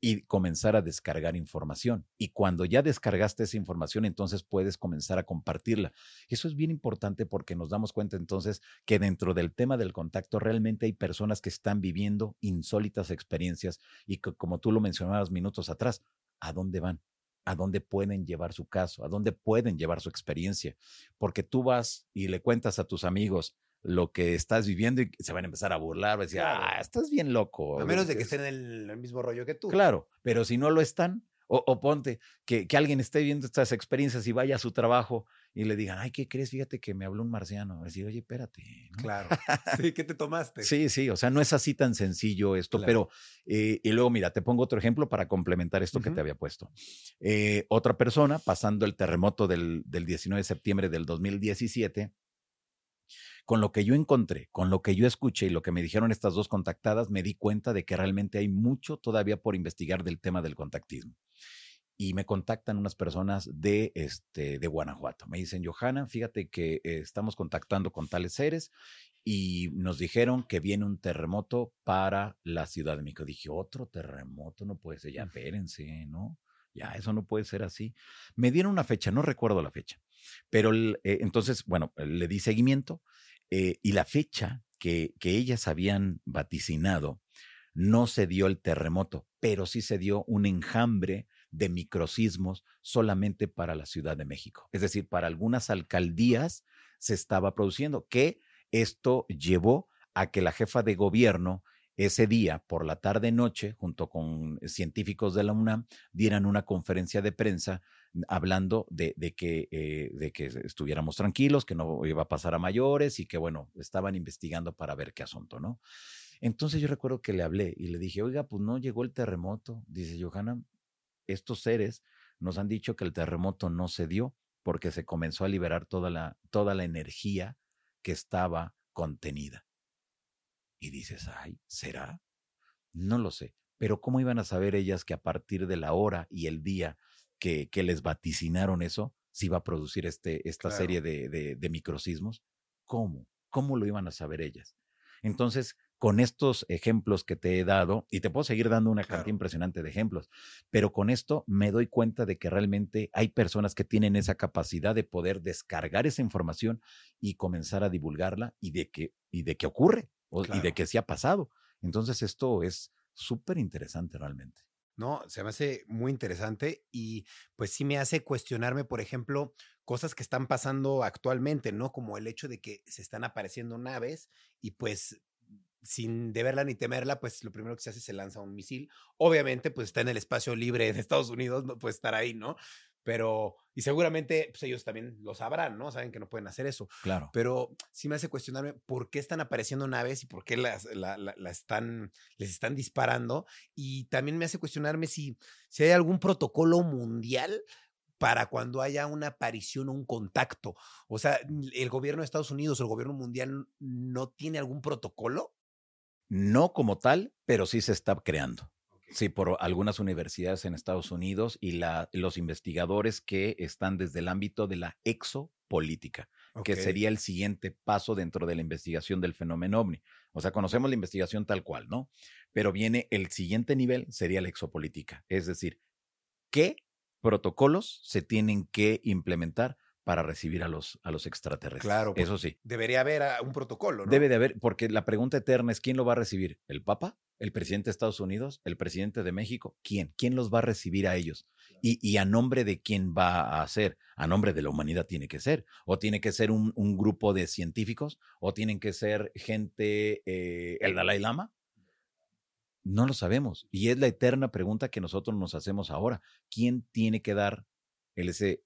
y comenzar a descargar información. Y cuando ya descargaste esa información, entonces puedes comenzar a compartirla. Eso es bien importante porque nos damos cuenta entonces que dentro del tema del contacto realmente hay personas que están viviendo insólitas experiencias y que, como tú lo mencionabas minutos atrás, ¿a dónde van? ¿A dónde pueden llevar su caso? ¿A dónde pueden llevar su experiencia? Porque tú vas y le cuentas a tus amigos, lo que estás viviendo y se van a empezar a burlar, va a decir, ah, estás bien loco. A menos de que estén en el, mismo rollo que tú. Claro, pero si no lo están, o, ponte que, que, alguien esté viendo estas experiencias y vaya a su trabajo y le digan, ay, ¿qué crees? Fíjate que me habló un marciano. Decir, oye, espérate. Claro. Sí, ¿qué te tomaste? Sí, sí, o sea, no es así tan sencillo esto, pero, eh, y luego, mira, te pongo otro ejemplo para complementar esto que te había puesto. Eh, otra persona, pasando el terremoto del, del 19 de septiembre del 2017, con lo que yo encontré, con lo que yo escuché y lo que me dijeron estas dos contactadas, me di cuenta de que realmente hay mucho todavía por investigar del tema del contactismo. Y me contactan unas personas de, este, de Guanajuato. Me dicen, Johanna, fíjate que eh, estamos contactando con tales seres y nos dijeron que viene un terremoto para la Ciudad de México. Dije, otro terremoto, no puede ser, ya espérense, ¿no? Ya, eso no puede ser así. Me dieron una fecha, no recuerdo la fecha, pero eh, entonces, bueno, le di seguimiento eh, y la fecha que, que ellas habían vaticinado, no se dio el terremoto, pero sí se dio un enjambre de microsismos solamente para la Ciudad de México. Es decir, para algunas alcaldías se estaba produciendo, que esto llevó a que la jefa de gobierno ese día, por la tarde-noche, junto con científicos de la UNAM, dieran una conferencia de prensa hablando de, que, eh, de que estuviéramos tranquilos, que no iba a pasar a mayores y que, bueno, estaban investigando para ver qué asunto, ¿no? Entonces yo recuerdo que le hablé y le dije, oiga, pues no llegó el terremoto. Dice, Johanna, estos seres nos han dicho que el terremoto no se dio porque se comenzó a liberar toda la, toda la energía que estaba contenida. Y dices, ay, ¿será? No lo sé. Pero ¿cómo iban a saber ellas que a partir de la hora y el día que, les vaticinaron eso, se iba a producir este, esta serie de, de, microsismos. ¿Cómo? ¿Cómo lo iban a saber ellas? Entonces, con estos ejemplos que te he dado, y te puedo seguir dando una cantidad impresionante de ejemplos, pero con esto me doy cuenta de que realmente hay personas que tienen esa capacidad de poder descargar esa información y comenzar a divulgarla y de que, y de que ocurre y de que sí ha pasado. Entonces, esto es súper interesante realmente. ¿No? Se me hace muy interesante y pues sí me hace cuestionarme, por ejemplo, cosas que están pasando actualmente, ¿no? Como el hecho de que se están apareciendo naves y pues sin deberla ni temerla, pues lo primero que se hace es se lanza un misil. Obviamente, pues está en el espacio libre de Estados Unidos, no puede estar ahí, ¿no? Pero, y seguramente pues ellos también lo sabrán, ¿no? Saben que no pueden hacer eso. Claro. Pero sí me hace cuestionarme por qué están apareciendo naves y por qué las, la, están, les están disparando. Y también me hace cuestionarme si, si hay algún protocolo mundial para cuando haya una aparición o un contacto. O sea, el gobierno de Estados Unidos o el gobierno mundial no tiene algún protocolo. No como tal, pero sí se está creando. Sí, por algunas universidades en Estados Unidos y la, los investigadores que están desde el ámbito de la exopolítica, que sería el siguiente paso dentro de la investigación del fenómeno ovni. O sea, conocemos la investigación tal cual, ¿no? Pero viene el siguiente nivel, sería la exopolítica. Es decir, ¿qué protocolos se tienen que implementar para recibir a los, a los extraterrestres. Claro. Eso pues, sí. Debería haber ah, un protocolo, ¿no? Debe de haber, porque la pregunta eterna es ¿quién lo va a recibir? ¿El Papa? ¿El presidente de Estados Unidos? ¿El presidente de México? ¿Quién? ¿Quién los va a recibir a ellos? Y, y a nombre de quién va a ser? A nombre de la humanidad tiene que ser. O tiene que ser un, un grupo de científicos, o tienen que ser gente, eh, el Dalai Lama. No lo sabemos. Y es la eterna pregunta que nosotros nos hacemos ahora. ¿Quién tiene que dar el, ese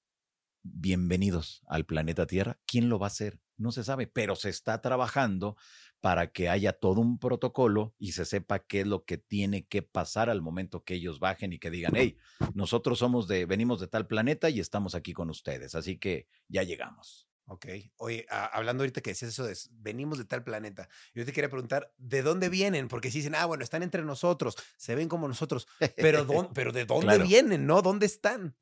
bienvenidos al planeta Tierra. ¿Quién lo va a hacer? No se sabe, pero se está trabajando para que haya todo un protocolo y se sepa qué es lo que tiene que pasar al momento que ellos bajen y que digan, hey, nosotros somos de, venimos de tal planeta y estamos aquí con ustedes, así que ya llegamos. Ok. Oye, hablando ahorita que decías eso de venimos de tal planeta, yo te quería preguntar, ¿de dónde vienen? Porque si dicen, ah, bueno, están entre nosotros, se ven como nosotros, pero, pero ¿de dónde vienen? ¿No? ¿Dónde están?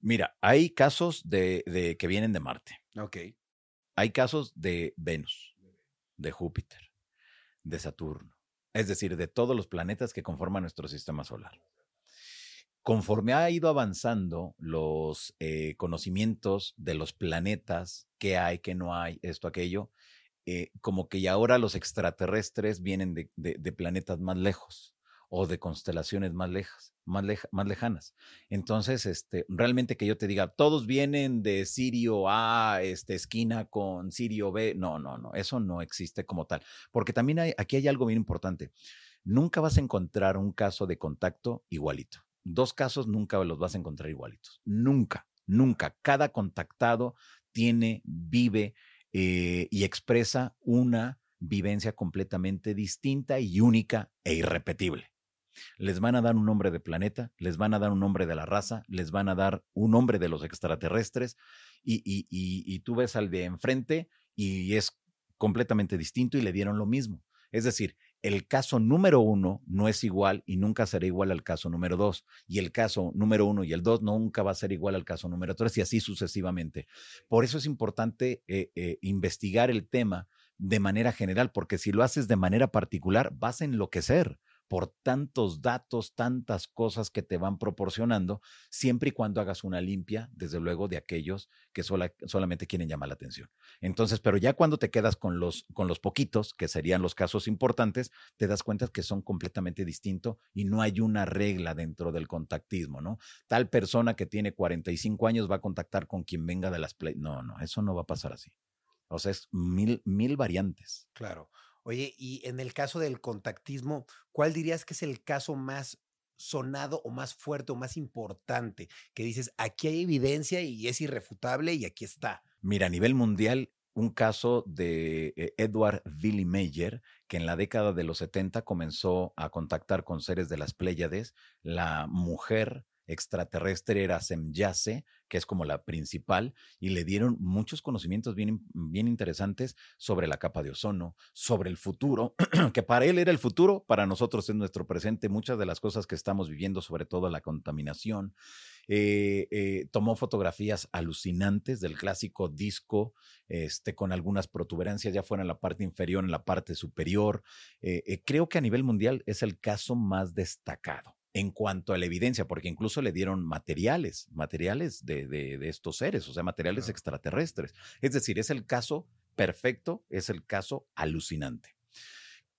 Mira, hay casos de, que vienen de Marte. Ok. Hay casos de Venus, de Júpiter, de Saturno. Es decir, de todos los planetas que conforman nuestro sistema solar. conforme ha ido avanzando los eh, conocimientos de los planetas, qué hay, qué no hay, esto, aquello, eh, como que ya ahora los extraterrestres vienen de, de, planetas más lejos o de constelaciones más lejas, más, más lejanas. Entonces, este, realmente que yo te diga, todos vienen de Sirio A, este, esquina con Sirio B, no, no, no, eso no existe como tal. Porque también hay, aquí hay algo bien importante. Nunca vas a encontrar un caso de contacto igualito dos casos nunca los vas a encontrar igualitos. Nunca, nunca. Cada contactado tiene, vive eh, y expresa una vivencia completamente distinta y única e irrepetible. Les van a dar un nombre de planeta, les van a dar un nombre de la raza, les van a dar un nombre de los extraterrestres y, tú ves al de enfrente y es completamente distinto y le dieron lo mismo. Es decir, el caso número uno no es igual y nunca será igual al caso número dos. Y el caso número uno y el dos nunca va a ser igual al caso número tres y así sucesivamente. Por eso es importante eh, eh, investigar el tema de manera general, porque si lo haces de manera particular, vas a enloquecer por tantos datos, tantas cosas que te van proporcionando, siempre y cuando hagas una limpia, desde luego, de aquellos que solamente quieren llamar la atención. Entonces, pero ya cuando te quedas con los, con los poquitos, que serían los casos importantes, te das cuenta que son completamente distintos y no hay una regla dentro del contactismo, ¿no? Tal persona que tiene 45 años va a contactar con quien venga de las play. No, no, eso no va a pasar así. O sea, es mil, mil variantes. Claro. Oye, y en el caso del contactismo, ¿cuál dirías que es el caso más sonado o más fuerte o más importante? Que dices, aquí hay evidencia y es irrefutable y aquí está. Mira, a nivel mundial, un caso de eh, Edward Billy Mayer, que en la década de los 70 comenzó a contactar con seres de las Pléyades, la mujer extraterrestre era Semyase, que es como la principal, y le dieron muchos conocimientos bien, bien interesantes sobre la capa de ozono, sobre el futuro, que para él era el futuro, para nosotros es nuestro presente, muchas de las cosas que estamos viviendo, sobre todo la contaminación. Eh, eh, tomó fotografías alucinantes del clásico disco, este, con algunas protuberancias, ya fuera en la parte inferior, en la parte superior. Eh, creo que a nivel mundial es el caso más destacado en cuanto a la evidencia, porque incluso le dieron materiales, materiales de, de, estos seres, o sea, materiales extraterrestres. Es decir, es el caso perfecto, es el caso alucinante.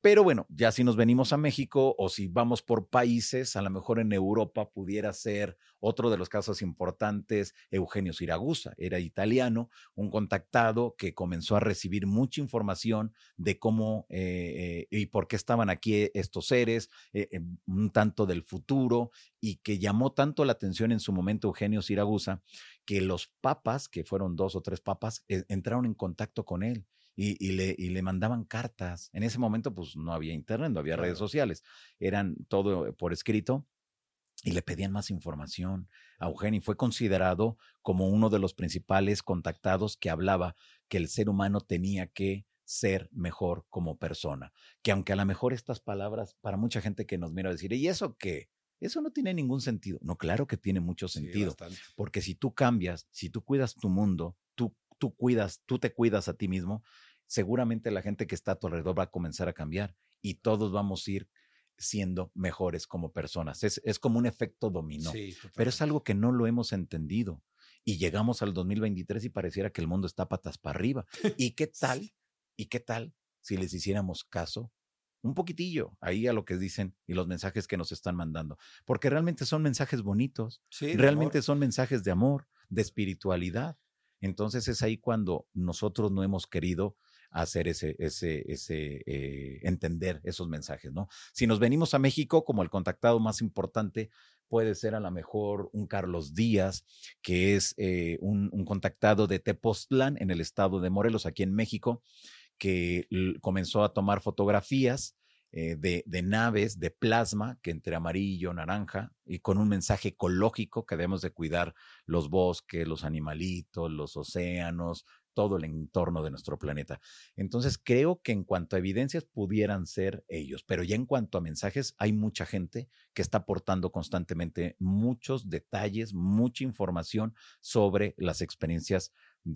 Pero bueno, ya si nos venimos a México o si vamos por países, a lo mejor en Europa pudiera ser otro de los casos importantes, Eugenio Siragusa, era italiano, un contactado que comenzó a recibir mucha información de cómo eh, y por qué estaban aquí estos seres, eh, eh, un tanto del futuro, y que llamó tanto la atención en su momento Eugenio Siragusa, que los papas, que fueron dos o tres papas, entraron en contacto con él y, le, y, le, mandaban cartas. En ese momento, pues no había internet, no había redes sociales, eran todo por escrito y le pedían más información a Eugenio. Fue considerado como uno de los principales contactados que hablaba que el ser humano tenía que ser mejor como persona. Que aunque a lo mejor estas palabras, para mucha gente que nos mira decir, ¿y eso qué? Eso no tiene ningún sentido. No, claro que tiene mucho sentido. porque si tú cambias, si tú cuidas tu mundo, tú, tú cuidas, tú te cuidas a ti mismo, seguramente la gente que está a tu alrededor va a comenzar a cambiar y todos vamos a ir siendo mejores como personas. Es, es como un efecto dominó, pero es algo que no lo hemos entendido. Y llegamos al 2023 y pareciera que el mundo está patas para arriba. ¿Y qué tal? ¿Y qué tal si les hiciéramos caso un poquitillo ahí a lo que dicen y los mensajes que nos están mandando? Porque realmente son mensajes bonitos, realmente son mensajes de amor, de espiritualidad. Entonces es ahí cuando nosotros no hemos querido hacer ese, ese, eh, entender esos mensajes, ¿no? Si nos venimos a México, como el contactado más importante puede ser a lo mejor un Carlos Díaz, que es eh, un, un, contactado de Tepoztlán en el estado de Morelos, aquí en México, que comenzó a tomar fotografías eh, de, de, naves de plasma, que entre amarillo, naranja, y con un mensaje ecológico que debemos de cuidar los bosques, los animalitos, los océanos, todo el entorno de nuestro planeta. Entonces, creo que en cuanto a evidencias pudieran ser ellos, pero ya en cuanto a mensajes, hay mucha gente que está aportando constantemente muchos detalles, mucha información sobre las experiencias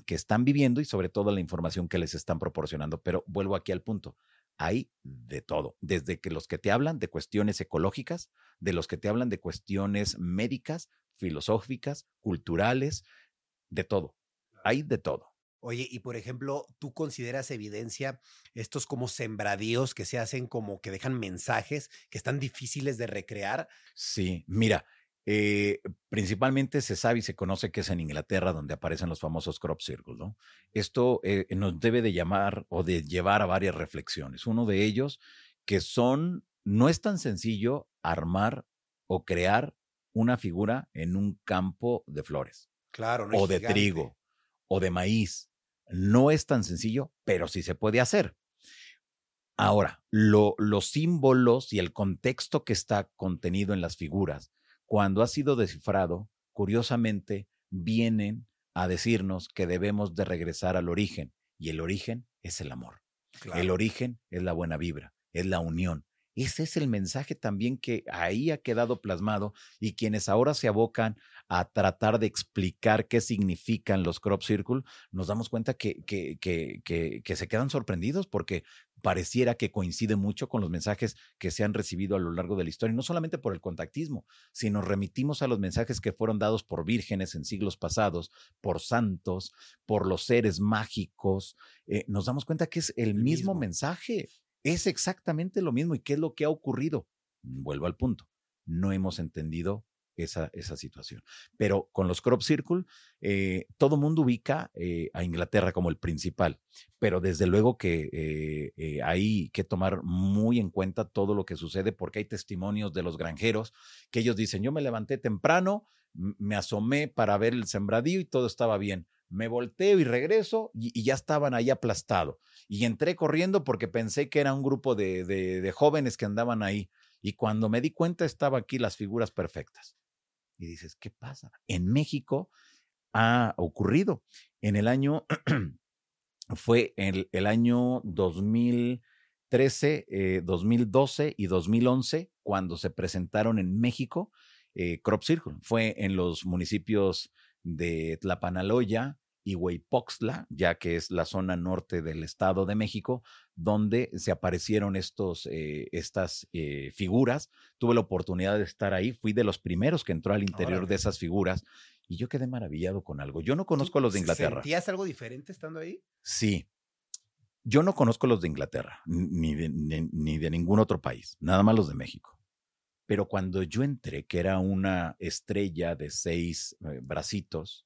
que están viviendo y sobre todo la información que les están proporcionando. Pero vuelvo aquí al punto. hay de todo, desde que los que te hablan de cuestiones ecológicas, de los que te hablan de cuestiones médicas, filosóficas, culturales, de todo. Hay de todo. Oye, y por ejemplo, ¿tú consideras evidencia estos como sembradíos que se hacen como que dejan mensajes que están difíciles de recrear? Sí, mira, eh, principalmente se sabe y se conoce que es en Inglaterra donde aparecen los famosos crop circles, ¿no? Esto eh, nos debe de llamar o de llevar a varias reflexiones. Uno de ellos que son, no es tan sencillo armar o crear una figura en un campo de flores. Claro, o de trigo o de maíz. No es tan sencillo, pero sí se puede hacer. Ahora, los símbolos y el contexto que está contenido en las figuras, cuando ha sido descifrado, curiosamente, vienen a decirnos que debemos de regresar al origen, y el origen es el amor. El origen es la buena vibra, es la unión, ese es el mensaje también que ahí ha quedado plasmado y quienes ahora se abocan a tratar de explicar qué significan los crop circle, nos damos cuenta que, que, que, que, se quedan sorprendidos porque pareciera que coincide mucho con los mensajes que se han recibido a lo largo de la historia, no solamente por el contactismo, sino remitimos a los mensajes que fueron dados por vírgenes en siglos pasados, por santos, por los seres mágicos, eh, nos damos cuenta que es el, mismo mensaje. Es exactamente lo mismo. ¿Y qué es lo que ha ocurrido? Vuelvo al punto. No hemos entendido esa, esa situación. Pero con los crop circle, eh, todo mundo ubica eh, a Inglaterra como el principal, pero desde luego que eh, hay que tomar muy en cuenta todo lo que sucede porque hay testimonios de los granjeros que ellos dicen, yo me levanté temprano, me asomé para ver el sembradío y todo estaba bien me volteo y regreso y, ya estaban ahí aplastados. Y entré corriendo porque pensé que era un grupo de, de, jóvenes que andaban ahí. Y cuando me di cuenta estaba aquí las figuras perfectas. Y dices, ¿qué pasa? En México ha ocurrido. En el año, fue el, el año 2013, 2012 eh, y 2011 cuando se presentaron en México eh, Crop Circle. Fue en los municipios de Tlapanaloya, y Hueypoxtla, ya que es la zona norte del Estado de México, donde se aparecieron estos, eh, estas eh, figuras. Tuve la oportunidad de estar ahí, fui de los primeros que entró al interior de esas figuras y yo quedé maravillado con algo. Yo no conozco a los de Inglaterra. ¿Sentías algo diferente estando ahí? Sí. Yo no conozco los de Inglaterra, ni de, ni de ningún otro país, nada más los de México. Pero cuando yo entré, que era una estrella de seis eh, bracitos,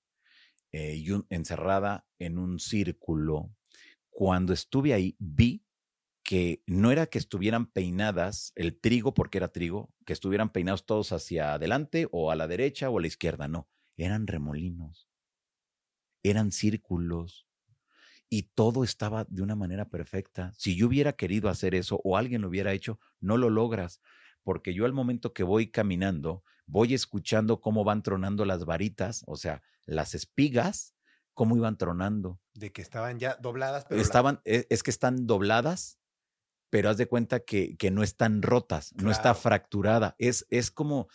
eh, y encerrada en un círculo. Cuando estuve ahí, vi que no era que estuvieran peinadas el trigo, porque era trigo, que estuvieran peinados todos hacia adelante o a la derecha o a la izquierda, no, eran remolinos, eran círculos y todo estaba de una manera perfecta. Si yo hubiera querido hacer eso o alguien lo hubiera hecho, no lo logras, porque yo al momento que voy caminando, voy escuchando cómo van tronando las varitas, o sea, las espigas, cómo iban tronando. De que estaban ya dobladas. Pero estaban, e, es, que están dobladas, pero haz de cuenta que, que no están rotas, no está fracturada. Es, es como...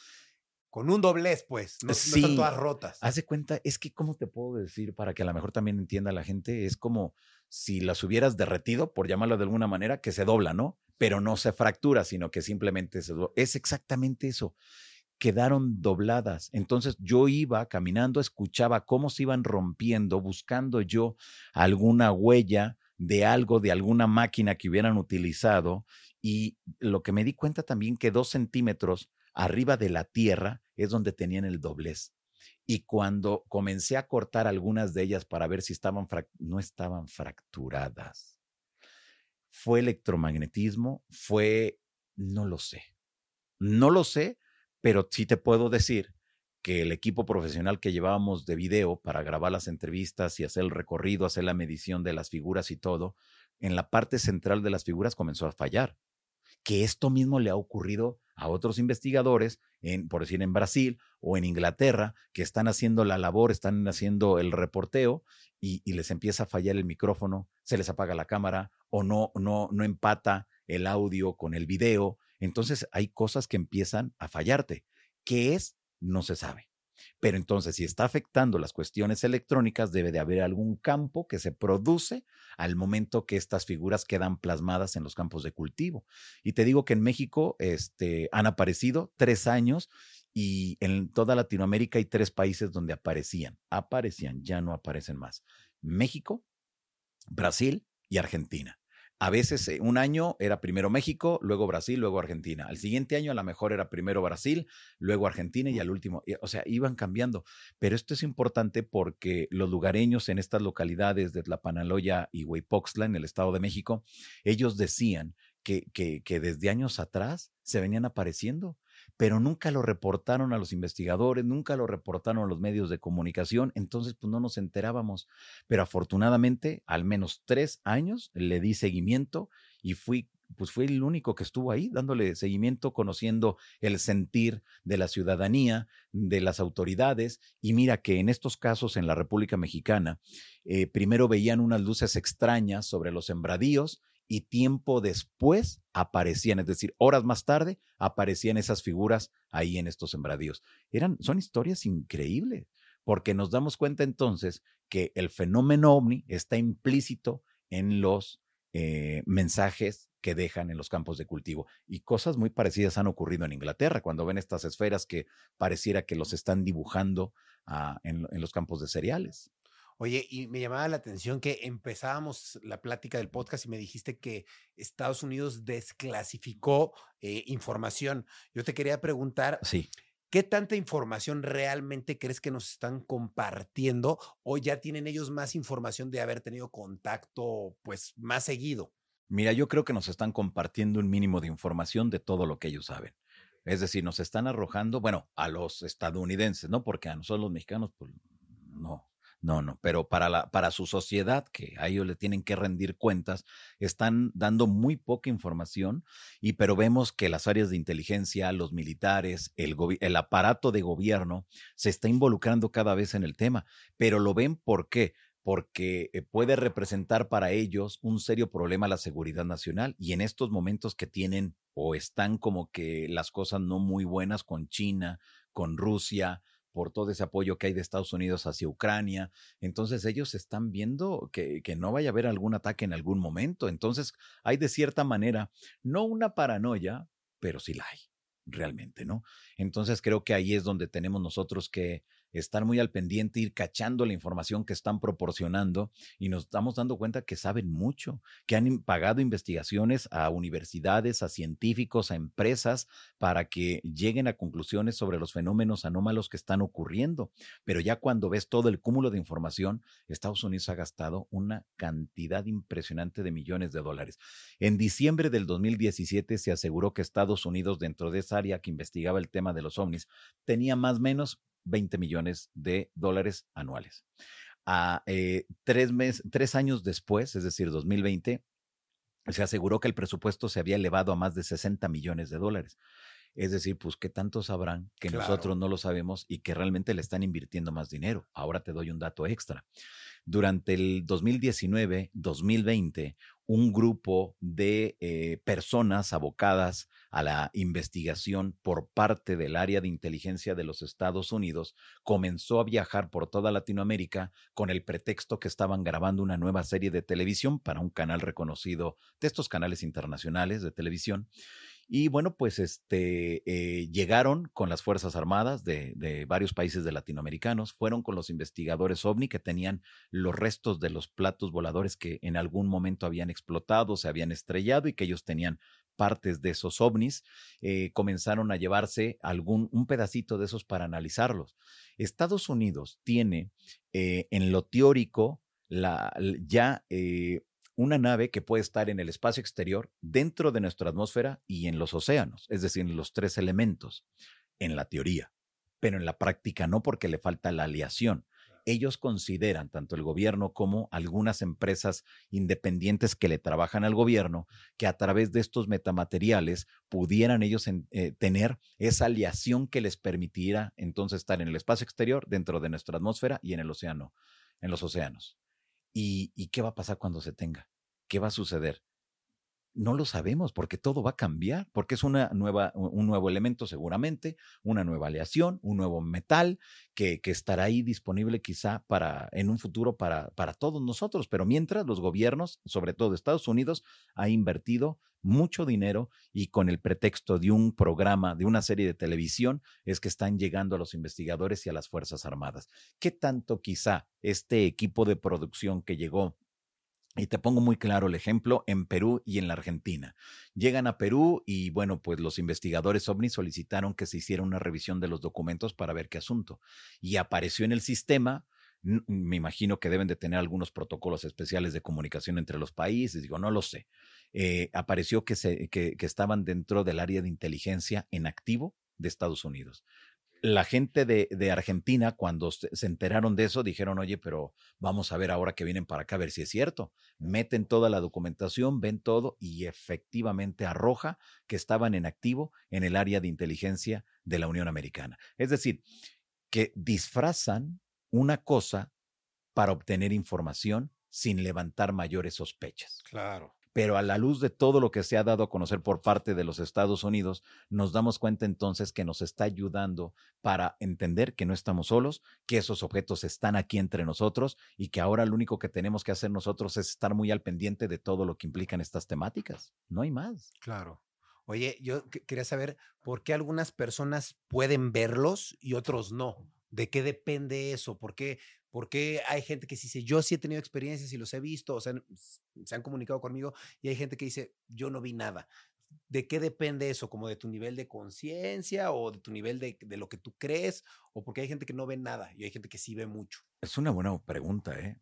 Con un doblez, pues, no, están todas rotas. Haz de cuenta, es que, ¿cómo te puedo decir para que a lo mejor también entienda la gente? Es como si las hubieras derretido, por llamarlo de alguna manera, que se dobla, ¿no? Pero no se fractura, sino que simplemente se dobla. Es exactamente eso quedaron dobladas. Entonces yo iba caminando, escuchaba cómo se iban rompiendo, buscando yo alguna huella de algo, de alguna máquina que hubieran utilizado. Y lo que me di cuenta también que dos centímetros arriba de la tierra es donde tenían el doblez. Y cuando comencé a cortar algunas de ellas para ver si estaban, no estaban fracturadas. Fue electromagnetismo, fue, no lo sé. No lo sé, pero sí te puedo decir que el equipo profesional que llevábamos de video para grabar las entrevistas y hacer el recorrido, hacer la medición de las figuras y todo, en la parte central de las figuras comenzó a fallar. Que esto mismo le ha ocurrido a otros investigadores, por decir en Brasil o en Inglaterra, que están haciendo la labor, están haciendo el reporteo y, y les empieza a fallar el micrófono, se les apaga la cámara o no, no, no empata el audio con el video entonces hay cosas que empiezan a fallarte. ¿Qué es? No se sabe. Pero entonces, si está afectando las cuestiones electrónicas, debe de haber algún campo que se produce al momento que estas figuras quedan plasmadas en los campos de cultivo. Y te digo que en México este, han aparecido tres años y en toda Latinoamérica hay tres países donde aparecían. Aparecían, ya no aparecen más. México, Brasil y Argentina. A veces eh, un año era primero México, luego Brasil, luego Argentina. Al siguiente año a lo mejor era primero Brasil, luego Argentina y al último, o sea, iban cambiando. Pero esto es importante porque los lugareños en estas localidades de Tlapanaloya y Huipoxtla, en el Estado de México, ellos decían que, que, que desde años atrás se venían apareciendo pero nunca lo reportaron a los investigadores, nunca lo reportaron a los medios de comunicación, entonces pues no nos enterábamos. Pero afortunadamente, al menos tres años le di seguimiento y fui pues el único que estuvo ahí dándole seguimiento, conociendo el sentir de la ciudadanía, de las autoridades. Y mira que en estos casos en la República Mexicana, eh, primero veían unas luces extrañas sobre los sembradíos y tiempo después aparecían, es decir, horas más tarde aparecían esas figuras ahí en estos sembradíos. Eran, son historias increíbles, porque nos damos cuenta entonces que el fenómeno ovni está implícito en los eh, mensajes que dejan en los campos de cultivo. Y cosas muy parecidas han ocurrido en Inglaterra, cuando ven estas esferas que pareciera que los están dibujando ah, en los campos de cereales. Oye, y me llamaba la atención que empezábamos la plática del podcast y me dijiste que Estados Unidos desclasificó eh, información. Yo te quería preguntar, sí. ¿qué tanta información realmente crees que nos están compartiendo o ya tienen ellos más información de haber tenido contacto pues más seguido? Mira, yo creo que nos están compartiendo un mínimo de información de todo lo que ellos saben. Es decir, nos están arrojando, bueno, a los estadounidenses, ¿no? Porque a nosotros los mexicanos, pues no, no, no, pero para, la, para su sociedad, que a ellos le tienen que rendir cuentas, están dando muy poca información, y pero vemos que las áreas de inteligencia, los militares, el, el aparato de gobierno se está involucrando cada vez en el tema, pero lo ven por qué porque eh, puede representar para ellos un serio problema la seguridad nacional y en estos momentos que tienen o están como que las cosas no muy buenas con China, con Rusia, por todo ese apoyo que hay de Estados Unidos hacia Ucrania. Entonces ellos están viendo que, que, no vaya a haber algún ataque en algún momento. Entonces hay de cierta manera, no una paranoia, pero sí la hay, realmente, ¿no? Entonces creo que ahí es donde tenemos nosotros que estar muy al pendiente, ir cachando la información que están proporcionando y nos estamos dando cuenta que saben mucho, que han pagado investigaciones a universidades, a científicos, a empresas para que lleguen a conclusiones sobre los fenómenos anómalos que están ocurriendo. Pero ya cuando ves todo el cúmulo de información, Estados Unidos ha gastado una cantidad impresionante de millones de dólares. En diciembre del 2017 se aseguró que Estados Unidos, dentro de esa área que investigaba el tema de los ovnis, tenía más o menos 20 millones de dólares anuales. A, eh, tres, tres años después, es decir, 2020, se aseguró que el presupuesto se había elevado a más de 60 millones de dólares. Es decir, pues que tantos sabrán que nosotros no lo sabemos y que realmente le están invirtiendo más dinero. Ahora te doy un dato extra. Durante el 2019-2020, un grupo de eh, personas abocadas a la investigación por parte del área de inteligencia de los Estados Unidos comenzó a viajar por toda Latinoamérica con el pretexto que estaban grabando una nueva serie de televisión para un canal reconocido de estos canales internacionales de televisión. Y bueno, pues este, eh, llegaron con las Fuerzas Armadas de, de, varios países de latinoamericanos, fueron con los investigadores OVNI que tenían los restos de los platos voladores que en algún momento habían explotado, se habían estrellado y que ellos tenían partes de esos ovnis, eh, comenzaron a llevarse algún, un pedacito de esos para analizarlos. Estados Unidos tiene eh, en lo teórico la, ya una nave que puede estar en el espacio exterior, dentro de nuestra atmósfera y en los océanos, es decir, en los tres elementos, en la teoría, pero en la práctica no porque le falta la aleación. Ellos consideran, tanto el gobierno como algunas empresas independientes que le trabajan al gobierno, que a través de estos metamateriales pudieran ellos eh, tener esa aleación que les permitiera entonces estar en el espacio exterior, dentro de nuestra atmósfera y en el océano, en los océanos. ¿Y, qué va a pasar cuando se tenga? ¿Qué va a suceder? No lo sabemos porque todo va a cambiar, porque es una nueva, un nuevo elemento seguramente, una nueva aleación, un nuevo metal que, que estará ahí disponible quizá para en un futuro para, para todos nosotros. Pero mientras los gobiernos, sobre todo Estados Unidos, ha invertido mucho dinero y con el pretexto de un programa, de una serie de televisión, es que están llegando a los investigadores y a las Fuerzas Armadas. ¿Qué tanto quizá este equipo de producción que llegó y te pongo muy claro el ejemplo en Perú y en la Argentina. Llegan a Perú y bueno, pues los investigadores OVNI solicitaron que se hiciera una revisión de los documentos para ver qué asunto. Y apareció en el sistema, me imagino que deben de tener algunos protocolos especiales de comunicación entre los países, digo, no lo sé. Eh, apareció que, se, que, que estaban dentro del área de inteligencia en activo de Estados Unidos la gente de, Argentina, cuando se enteraron de eso, dijeron, oye, pero vamos a ver ahora que vienen para acá, a ver si es cierto. Meten toda la documentación, ven todo y efectivamente arroja que estaban en activo en el área de inteligencia de la Unión Americana. Es decir, que disfrazan una cosa para obtener información sin levantar mayores sospechas. Claro pero a la luz de todo lo que se ha dado a conocer por parte de los Estados Unidos, nos damos cuenta entonces que nos está ayudando para entender que no estamos solos, que esos objetos están aquí entre nosotros y que ahora lo único que tenemos que hacer nosotros es estar muy al pendiente de todo lo que implican estas temáticas. No hay más. Claro. Oye, yo quería saber por qué algunas personas pueden verlos y otros no. ¿De qué depende eso? ¿Por qué, porque hay gente que dice, yo sí he tenido experiencias y los he visto, o sea, se han comunicado conmigo, y hay gente que dice, yo no vi nada. ¿De qué depende eso? ¿Como de tu nivel de conciencia o de tu nivel de, de, lo que tú crees? ¿O porque hay gente que no ve nada y hay gente que sí ve mucho? Es una buena pregunta, ¿eh?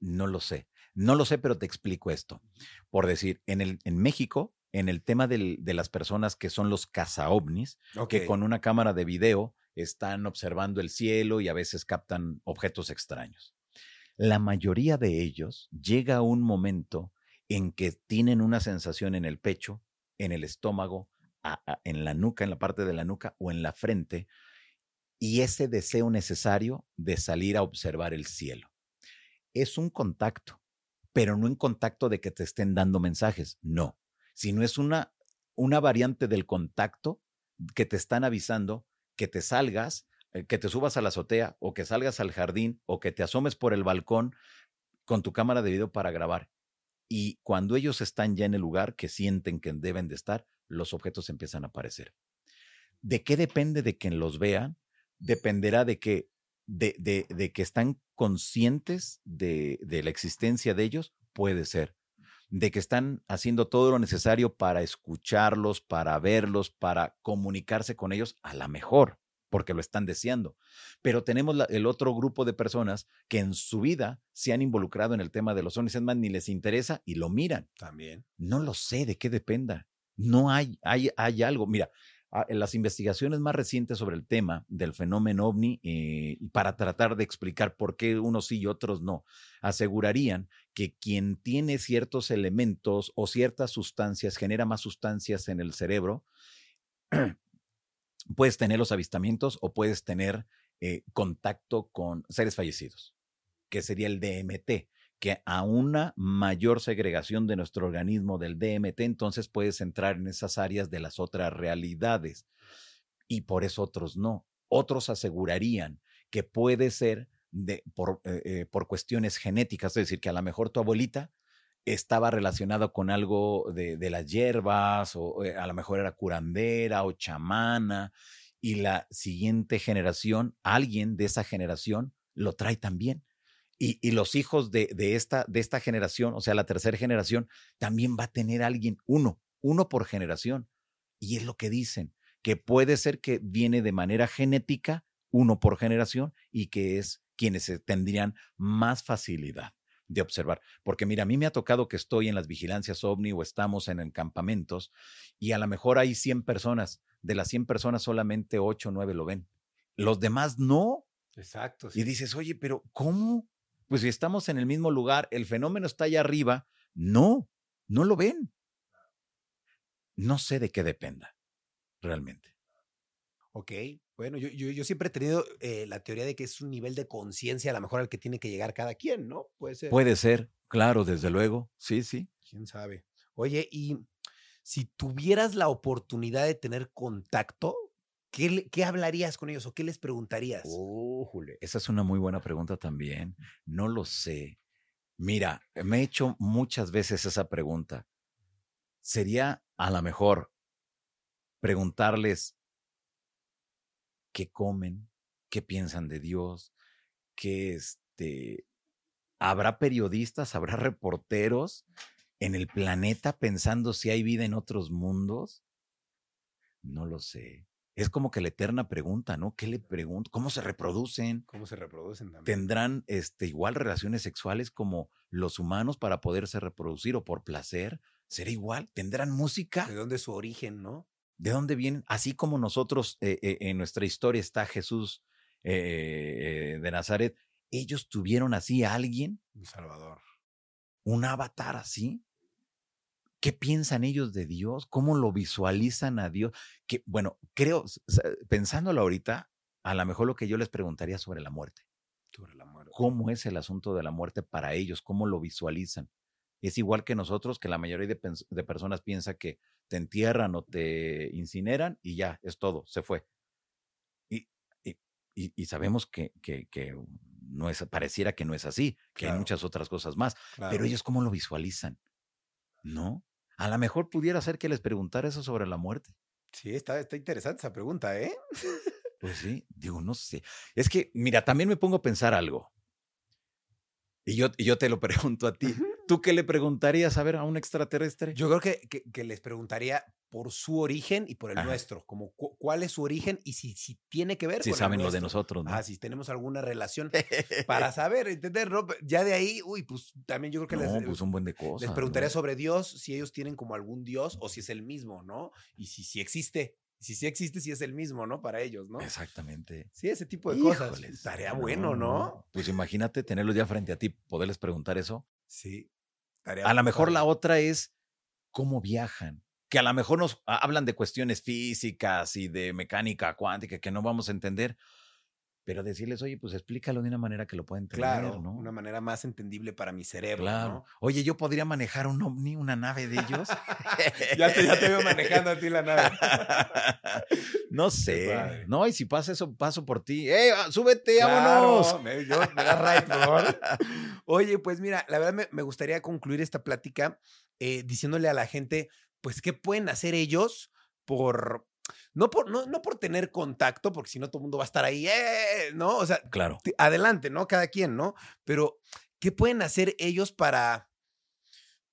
No lo sé. No lo sé, pero te explico esto. Por decir, en, el, en México, en el tema del, de las personas que son los cazaovnis, okay. que con una cámara de video están observando el cielo y a veces captan objetos extraños. La mayoría de ellos llega a un momento en que tienen una sensación en el pecho, en el estómago, en la nuca, en la parte de la nuca o en la frente, y ese deseo necesario de salir a observar el cielo. Es un contacto, pero no en contacto de que te estén dando mensajes, no, sino es una, una variante del contacto que te están avisando que te salgas, eh, que te subas a la azotea o que salgas al jardín o que te asomes por el balcón con tu cámara de video para grabar. Y cuando ellos están ya en el lugar que sienten que deben de estar, los objetos empiezan a aparecer. ¿De qué depende de quien los vean? Dependerá de que, de, de que están conscientes de, de la existencia de ellos, puede ser de que están haciendo todo lo necesario para escucharlos, para verlos, para comunicarse con ellos, a la mejor, porque lo están deseando. Pero tenemos la, el otro grupo de personas que en su vida se han involucrado en el tema de los ovnis, es más, ni les interesa y lo miran. También. No lo sé de qué dependa. No hay, hay, hay algo. Mira, en las investigaciones más recientes sobre el tema del fenómeno ovni eh, para tratar de explicar por qué unos sí y otros no, asegurarían que quien tiene ciertos elementos o ciertas sustancias genera más sustancias en el cerebro, puedes tener los avistamientos o puedes tener eh, contacto con seres fallecidos, que sería el DMT que a una mayor segregación de nuestro organismo del DMT, entonces puedes entrar en esas áreas de las otras realidades. Y por eso otros no. Otros asegurarían que puede ser de, por, eh, eh, por cuestiones genéticas, es decir, que a lo mejor tu abuelita estaba relacionada con algo de, de las hierbas, o eh, a lo mejor era curandera o chamana, y la siguiente generación, alguien de esa generación, lo trae también. Y, y, los hijos de, de, esta, de esta generación, o sea, la tercera generación, también va a tener alguien, uno, uno por generación. Y es lo que dicen, que puede ser que viene de manera genética, uno por generación, y que es quienes tendrían más facilidad de observar. Porque mira, a mí me ha tocado que estoy en las vigilancias ovni o estamos en, en campamentos y a lo mejor hay 100 personas. De las 100 personas solamente 8 o 9 lo ven. Los demás no. Exacto. Sí. Y dices, oye, pero ¿cómo? Pues si estamos en el mismo lugar, el fenómeno está allá arriba, no, no lo ven. No sé de qué dependa, realmente. Ok, bueno, yo, yo, yo siempre he tenido eh, la teoría de que es un nivel de conciencia a lo mejor al que tiene que llegar cada quien, ¿no? Puede ser. Puede ser, claro, desde luego, sí, sí. ¿Quién sabe? Oye, y si tuvieras la oportunidad de tener contacto, ¿qué, qué hablarías con ellos o qué les preguntarías? Újule, Esa es una muy buena pregunta también. No lo sé. Mira, me he hecho muchas veces esa pregunta. Sería a lo mejor preguntarles qué comen, qué piensan de Dios, que este, habrá periodistas, habrá reporteros en el planeta pensando si hay vida en otros mundos. No lo sé. Es como que la eterna pregunta, ¿no? ¿Qué le pregunto? ¿Cómo se reproducen? ¿Cómo se reproducen también? ¿Tendrán este, igual relaciones sexuales como los humanos para poderse reproducir o por placer? ¿Será igual? ¿Tendrán música? ¿De dónde es su origen, no? ¿De dónde vienen? Así como nosotros eh, eh, en nuestra historia está Jesús eh, de Nazaret, ellos tuvieron así a alguien, El Salvador. un avatar así. ¿Qué piensan ellos de Dios? ¿Cómo lo visualizan a Dios? Que, bueno, creo, pensándolo ahorita, a lo mejor lo que yo les preguntaría sobre la muerte. Sobre la muerte. ¿Cómo es el asunto de la muerte para ellos? ¿Cómo lo visualizan? Es igual que nosotros, que la mayoría de, personas piensa que te entierran o te incineran y ya, es todo, se fue. Y, y- y- sabemos que, que- que no es, pareciera que no es así, que hay muchas otras cosas más. Claro. Pero ellos, ¿cómo lo visualizan? ¿No? A lo mejor pudiera ser que les preguntara eso sobre la muerte. Sí, está, está interesante esa pregunta, ¿eh? Pues sí, digo, no sé. Es que, mira, también me pongo a pensar algo. Y yo, y yo te lo pregunto a ti. ¿Tú qué le preguntarías a ver a un extraterrestre? Yo creo que, que- que les preguntaría por su origen y por el Ajá. nuestro, como cu- cuál es su origen y si, si tiene que ver si con el saben lo de nosotros, ¿no? Ah, si tenemos alguna relación para saber, entender, ¿no? Ya de ahí, uy, pues también yo creo que no, les, pues un buen de cosas. les preguntaría ¿no? sobre Dios, si ellos tienen como algún Dios o si es el mismo, ¿no? Y si sí existe, si sí existe, si es el mismo, ¿no? Para ellos, ¿no? Exactamente. Sí, ese tipo de cosas. Estaría bueno, ¿no? Pues imagínate tenerlos ya frente a ti, poderles preguntar eso. Sí. A lo mejor la otra es cómo viajan. Que a lo mejor nos ha- hablan de cuestiones físicas y de mecánica cuántica que no vamos a entender. Pero decirles, oye, pues explícalo de una manera que lo pueda entender, Claro, ¿no? una manera más entendible para mi cerebro, Claro. ¿no? Oye, yo podría manejar un ovni, una nave de ellos. Ya te, ya te veo manejando a ti la nave. no sé. No, y si pasa eso, paso por ti. ¡Eh, súbete, Claro, vámonos! me, yo, me das right, por favor. Oye, pues mira, la verdad me, me gustaría concluir esta plática eh, diciéndole a la gente, pues, ¿qué pueden hacer ellos por... No por, no, no por tener contacto, porque si no todo el mundo va a estar ahí, ¡eh! ¿no? O sea, Claro. te- adelante, ¿no? Cada quien, ¿no? Pero, ¿qué pueden hacer ellos para,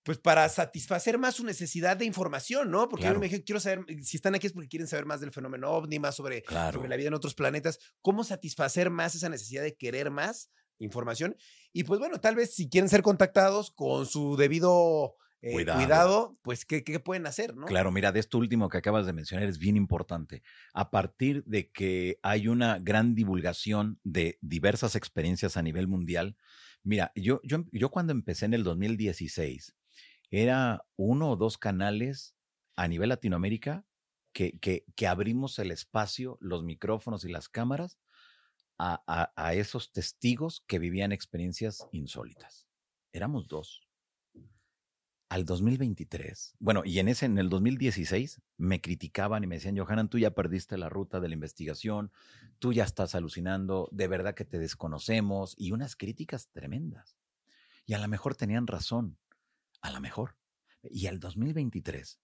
pues, para satisfacer más su necesidad de información, ¿no? Porque yo Claro. me dije, quiero saber, si están aquí es porque quieren saber más del fenómeno ovni, más sobre, Claro. sobre la vida en otros planetas, cómo satisfacer más esa necesidad de querer más información. Y pues bueno, tal vez si quieren ser contactados con su debido eh, Cuidado. cuidado. pues, ¿qué, ¿qué pueden hacer, no? Claro, mira, de esto último que acabas de mencionar es bien importante. A partir de que hay una gran divulgación de diversas experiencias a nivel mundial, mira, yo, yo, yo cuando empecé en el 2016, era uno o dos canales a nivel Latinoamérica que, que, que abrimos el espacio, los micrófonos y las cámaras a, a- a esos testigos que vivían experiencias insólitas. Éramos dos al 2023, bueno, y en ese, en el 2016, me criticaban y me decían, Johanan, tú ya perdiste la ruta de la investigación, tú ya estás alucinando, de verdad que te desconocemos, y unas críticas tremendas. Y a lo mejor tenían razón, a lo mejor. Y al 2023,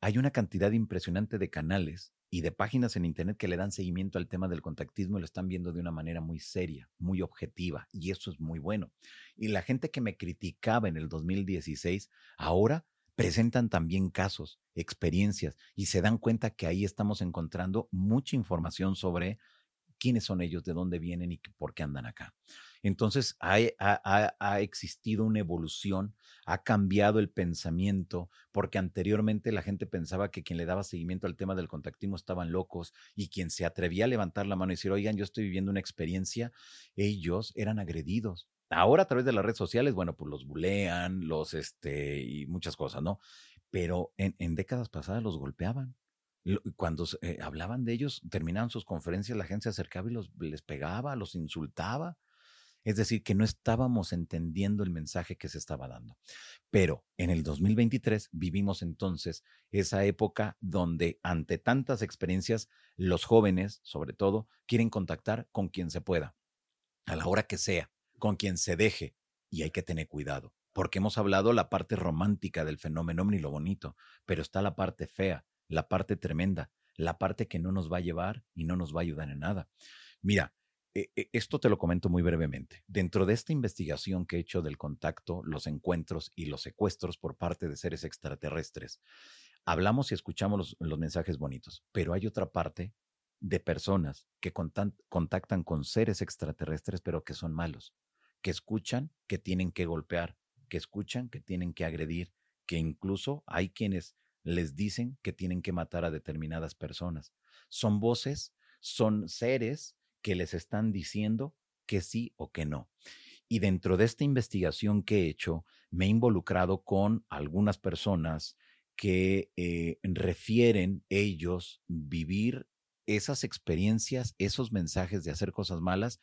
hay una cantidad impresionante de canales y de páginas en Internet que le dan seguimiento al tema del contactismo y lo están viendo de una manera muy seria, muy objetiva, y eso es muy bueno. Y la gente que me criticaba en el 2016, ahora presentan también casos, experiencias, y se dan cuenta que ahí estamos encontrando mucha información sobre quiénes son ellos, de dónde vienen y por qué andan acá. Entonces, ha, ha- ha existido una evolución, ha cambiado el pensamiento, porque anteriormente la gente pensaba que quien le daba seguimiento al tema del contactismo estaban locos y quien se atrevía a levantar la mano y decir, oigan, yo estoy viviendo una experiencia, ellos eran agredidos. Ahora a través de las redes sociales, bueno, pues los bulean, los, este, y muchas cosas, ¿no? Pero en, en décadas pasadas los golpeaban. Cuando eh, hablaban de ellos, terminaban sus conferencias, la gente se acercaba y los, les pegaba, los insultaba. Es decir, que no estábamos entendiendo el mensaje que se estaba dando. Pero en el 2023 vivimos entonces esa época donde ante tantas experiencias, los jóvenes, sobre todo, quieren contactar con quien se pueda, a la hora que sea, con quien se deje. Y hay que tener cuidado, porque hemos hablado la parte romántica del fenómeno ni lo bonito, pero está la parte fea, la parte tremenda, la parte que no nos va a llevar y no nos va a ayudar en nada. Mira, esto te lo comento muy brevemente. Dentro de esta investigación que he hecho del contacto, los encuentros y los secuestros por parte de seres extraterrestres, hablamos y escuchamos los, mensajes bonitos, pero hay otra parte de personas que contactan con seres extraterrestres, pero que son malos, que escuchan que tienen que golpear, que escuchan que tienen que agredir, que incluso hay quienes les dicen que tienen que matar a determinadas personas. Son voces, son seres que les están diciendo que sí o que no. Y dentro de esta investigación que he hecho, me he involucrado con algunas personas que eh, refieren ellos vivir esas experiencias, esos mensajes de hacer cosas malas,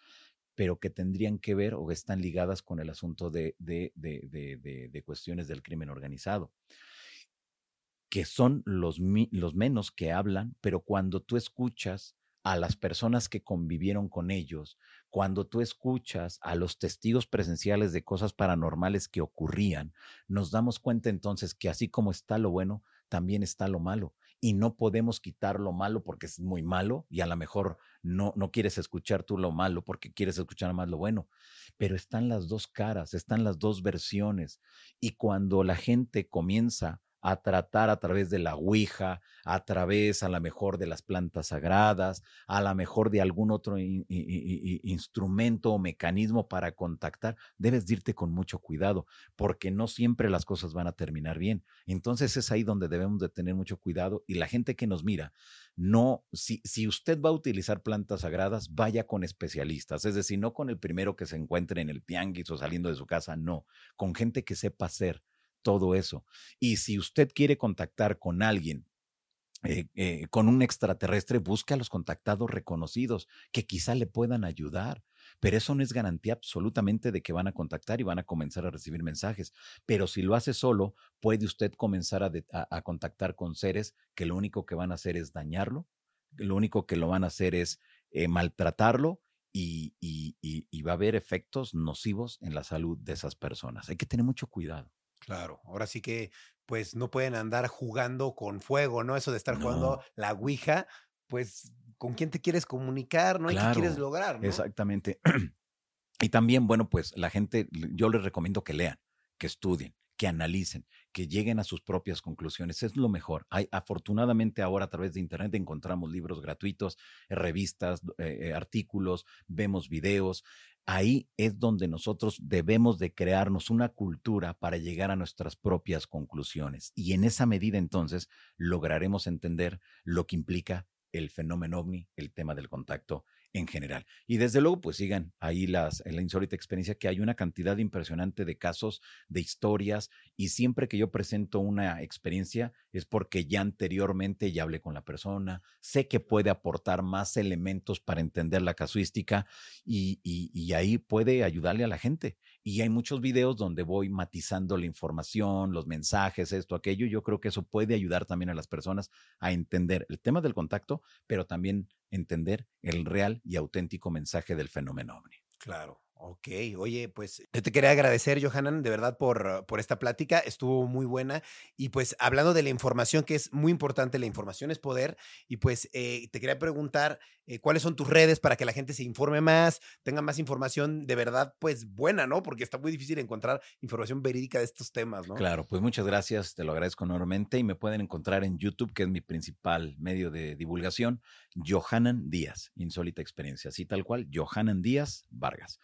pero que tendrían que ver o están ligadas con el asunto de, de, de, de cuestiones del crimen organizado que son los, los menos que hablan, pero cuando tú escuchas a las personas que convivieron con ellos, cuando tú escuchas a los testigos presenciales de cosas paranormales que ocurrían, nos damos cuenta entonces que así como está lo bueno, también está lo malo. Y no podemos quitar lo malo porque es muy malo y a lo mejor no, no quieres escuchar tú lo malo porque quieres escuchar más lo bueno. Pero están las dos caras, están las dos versiones. Y cuando la gente comienza a tratar a través de la Ouija, a través a lo mejor de las plantas sagradas, a lo mejor de algún otro instrumento o mecanismo para contactar, debes irte con mucho cuidado, porque no siempre las cosas van a terminar bien. Entonces es ahí donde debemos de tener mucho cuidado y la gente que nos mira, no, si, si usted va a utilizar plantas sagradas, vaya con especialistas, es decir, no con el primero que se encuentre en el tianguis o saliendo de su casa, no, con gente que sepa hacer todo eso. Y si usted quiere contactar con alguien eh, eh, con un extraterrestre, busque a los contactados reconocidos que quizá le puedan ayudar. Pero eso no es garantía absolutamente de que van a contactar y van a comenzar a recibir mensajes. Pero si lo hace solo, puede usted comenzar a, contactar con seres que lo único que van a hacer es dañarlo, lo único que lo van a hacer es eh, maltratarlo y, y va a haber efectos nocivos en la salud de esas personas. Hay que tener mucho cuidado. Claro, ahora sí que pues no pueden andar jugando con fuego, ¿no? Eso de estar jugando la Ouija, pues con quién te quieres comunicar, ¿no? y qué quieres lograr, ¿no? Exactamente. y también, bueno, pues la gente, yo les recomiendo que lean, que estudien, que analicen, que lleguen a sus propias conclusiones. Es lo mejor. Hay, afortunadamente ahora a través de Internet encontramos libros gratuitos, revistas, eh, eh, artículos, vemos videos ahí es donde nosotros debemos de crearnos una cultura para llegar a nuestras propias conclusiones. Y en esa medida entonces lograremos entender lo que implica el fenómeno ovni, el tema del contacto en general. Y desde luego, pues sigan ahí las, la insólita experiencia, que hay una cantidad impresionante de casos, de historias, y siempre que yo presento una experiencia es porque ya anteriormente ya hablé con la persona, sé que puede aportar más elementos para entender la casuística y, y ahí puede ayudarle a la gente. Y hay muchos videos donde voy matizando la información, los mensajes, esto, aquello. Yo creo que eso puede ayudar también a las personas a entender el tema del contacto, pero también entender el real y auténtico mensaje del fenómeno. Claro. Ok, oye, pues yo te quería agradecer, Johanan, de verdad por, por esta plática, estuvo muy buena. Y pues hablando de la información, que es muy importante, la información es poder, y pues eh, te quería preguntar eh, cuáles son tus redes para que la gente se informe más, tenga más información de verdad, pues buena, ¿no? Porque está muy difícil encontrar información verídica de estos temas, ¿no? Claro, pues muchas gracias, te lo agradezco enormemente y me pueden encontrar en YouTube, que es mi principal medio de divulgación, Johanan Díaz, Insólita Experiencia, así tal cual, Johanan Díaz Vargas.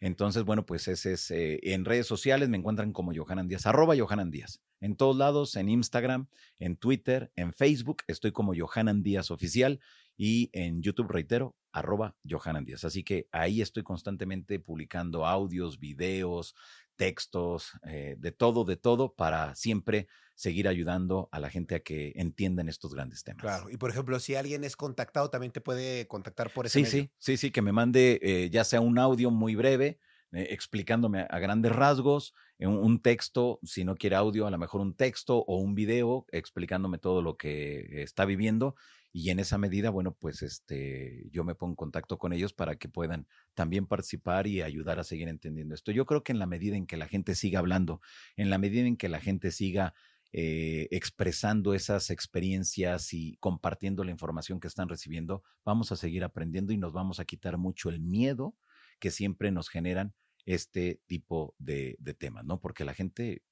Entonces, bueno, pues ese es, eh, en redes sociales me encuentran como Johanan Díaz, arroba Johanan Díaz. En todos lados, en Instagram, en Twitter, en Facebook, estoy como Johanan Díaz Oficial y en YouTube, reitero, arroba Johanan Díaz. Así que ahí estoy constantemente publicando audios, videos, textos, eh, de todo, de todo, para siempre seguir ayudando a la gente a que entiendan estos grandes temas. Claro, y por ejemplo, si alguien es contactado, también te puede contactar por ese Sí, medio. sí, sí, sí, que me mande eh, ya sea un audio muy breve, eh, explicándome a grandes rasgos, en un texto, si no quiere audio, a lo mejor un texto o un video explicándome todo lo que está viviendo y en esa medida, bueno, pues este, yo me pongo en contacto con ellos para que puedan también participar y ayudar a seguir entendiendo esto. Yo creo que en la medida en que la gente siga hablando, en la medida en que la gente siga eh, expresando esas experiencias y compartiendo la información que están recibiendo, vamos a seguir aprendiendo y nos vamos a quitar mucho el miedo que siempre nos generan este tipo de, de temas, ¿no? Porque la gente,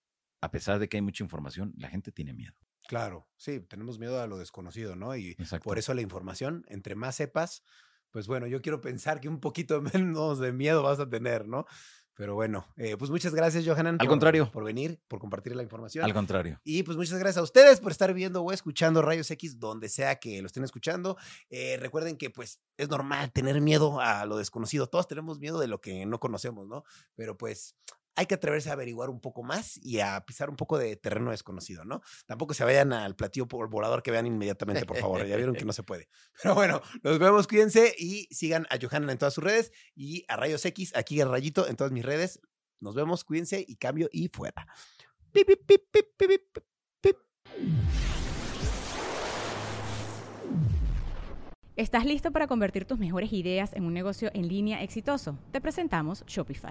a pesar de que hay mucha información, la gente tiene miedo. Claro, sí, tenemos miedo a lo desconocido, ¿no? Y por eso la información, entre más sepas, pues bueno, yo quiero pensar que un poquito menos de miedo vas a tener, ¿no? Pero bueno, eh, pues muchas gracias, Johanan. Al contrario. Por venir, por compartir la información. Al contrario. Y pues muchas gracias a ustedes por estar viendo o escuchando Rayos X donde sea que lo estén escuchando. Eh, recuerden que pues es normal tener miedo a lo desconocido. Todos tenemos miedo de lo que no conocemos, ¿no? Pero pues hay que atreverse a averiguar un poco más y a pisar un poco de terreno desconocido, ¿no? Tampoco se vayan al platillo volador que vean inmediatamente, por favor. Ya vieron que no se puede. Pero bueno, nos vemos, cuídense y sigan a Johanna en todas sus redes y a Rayos X, aquí el rayito en todas mis redes. Nos vemos, cuídense y cambio y fuera. ¿Estás listo para convertir tus mejores ideas en un negocio en línea exitoso? Te presentamos Shopify.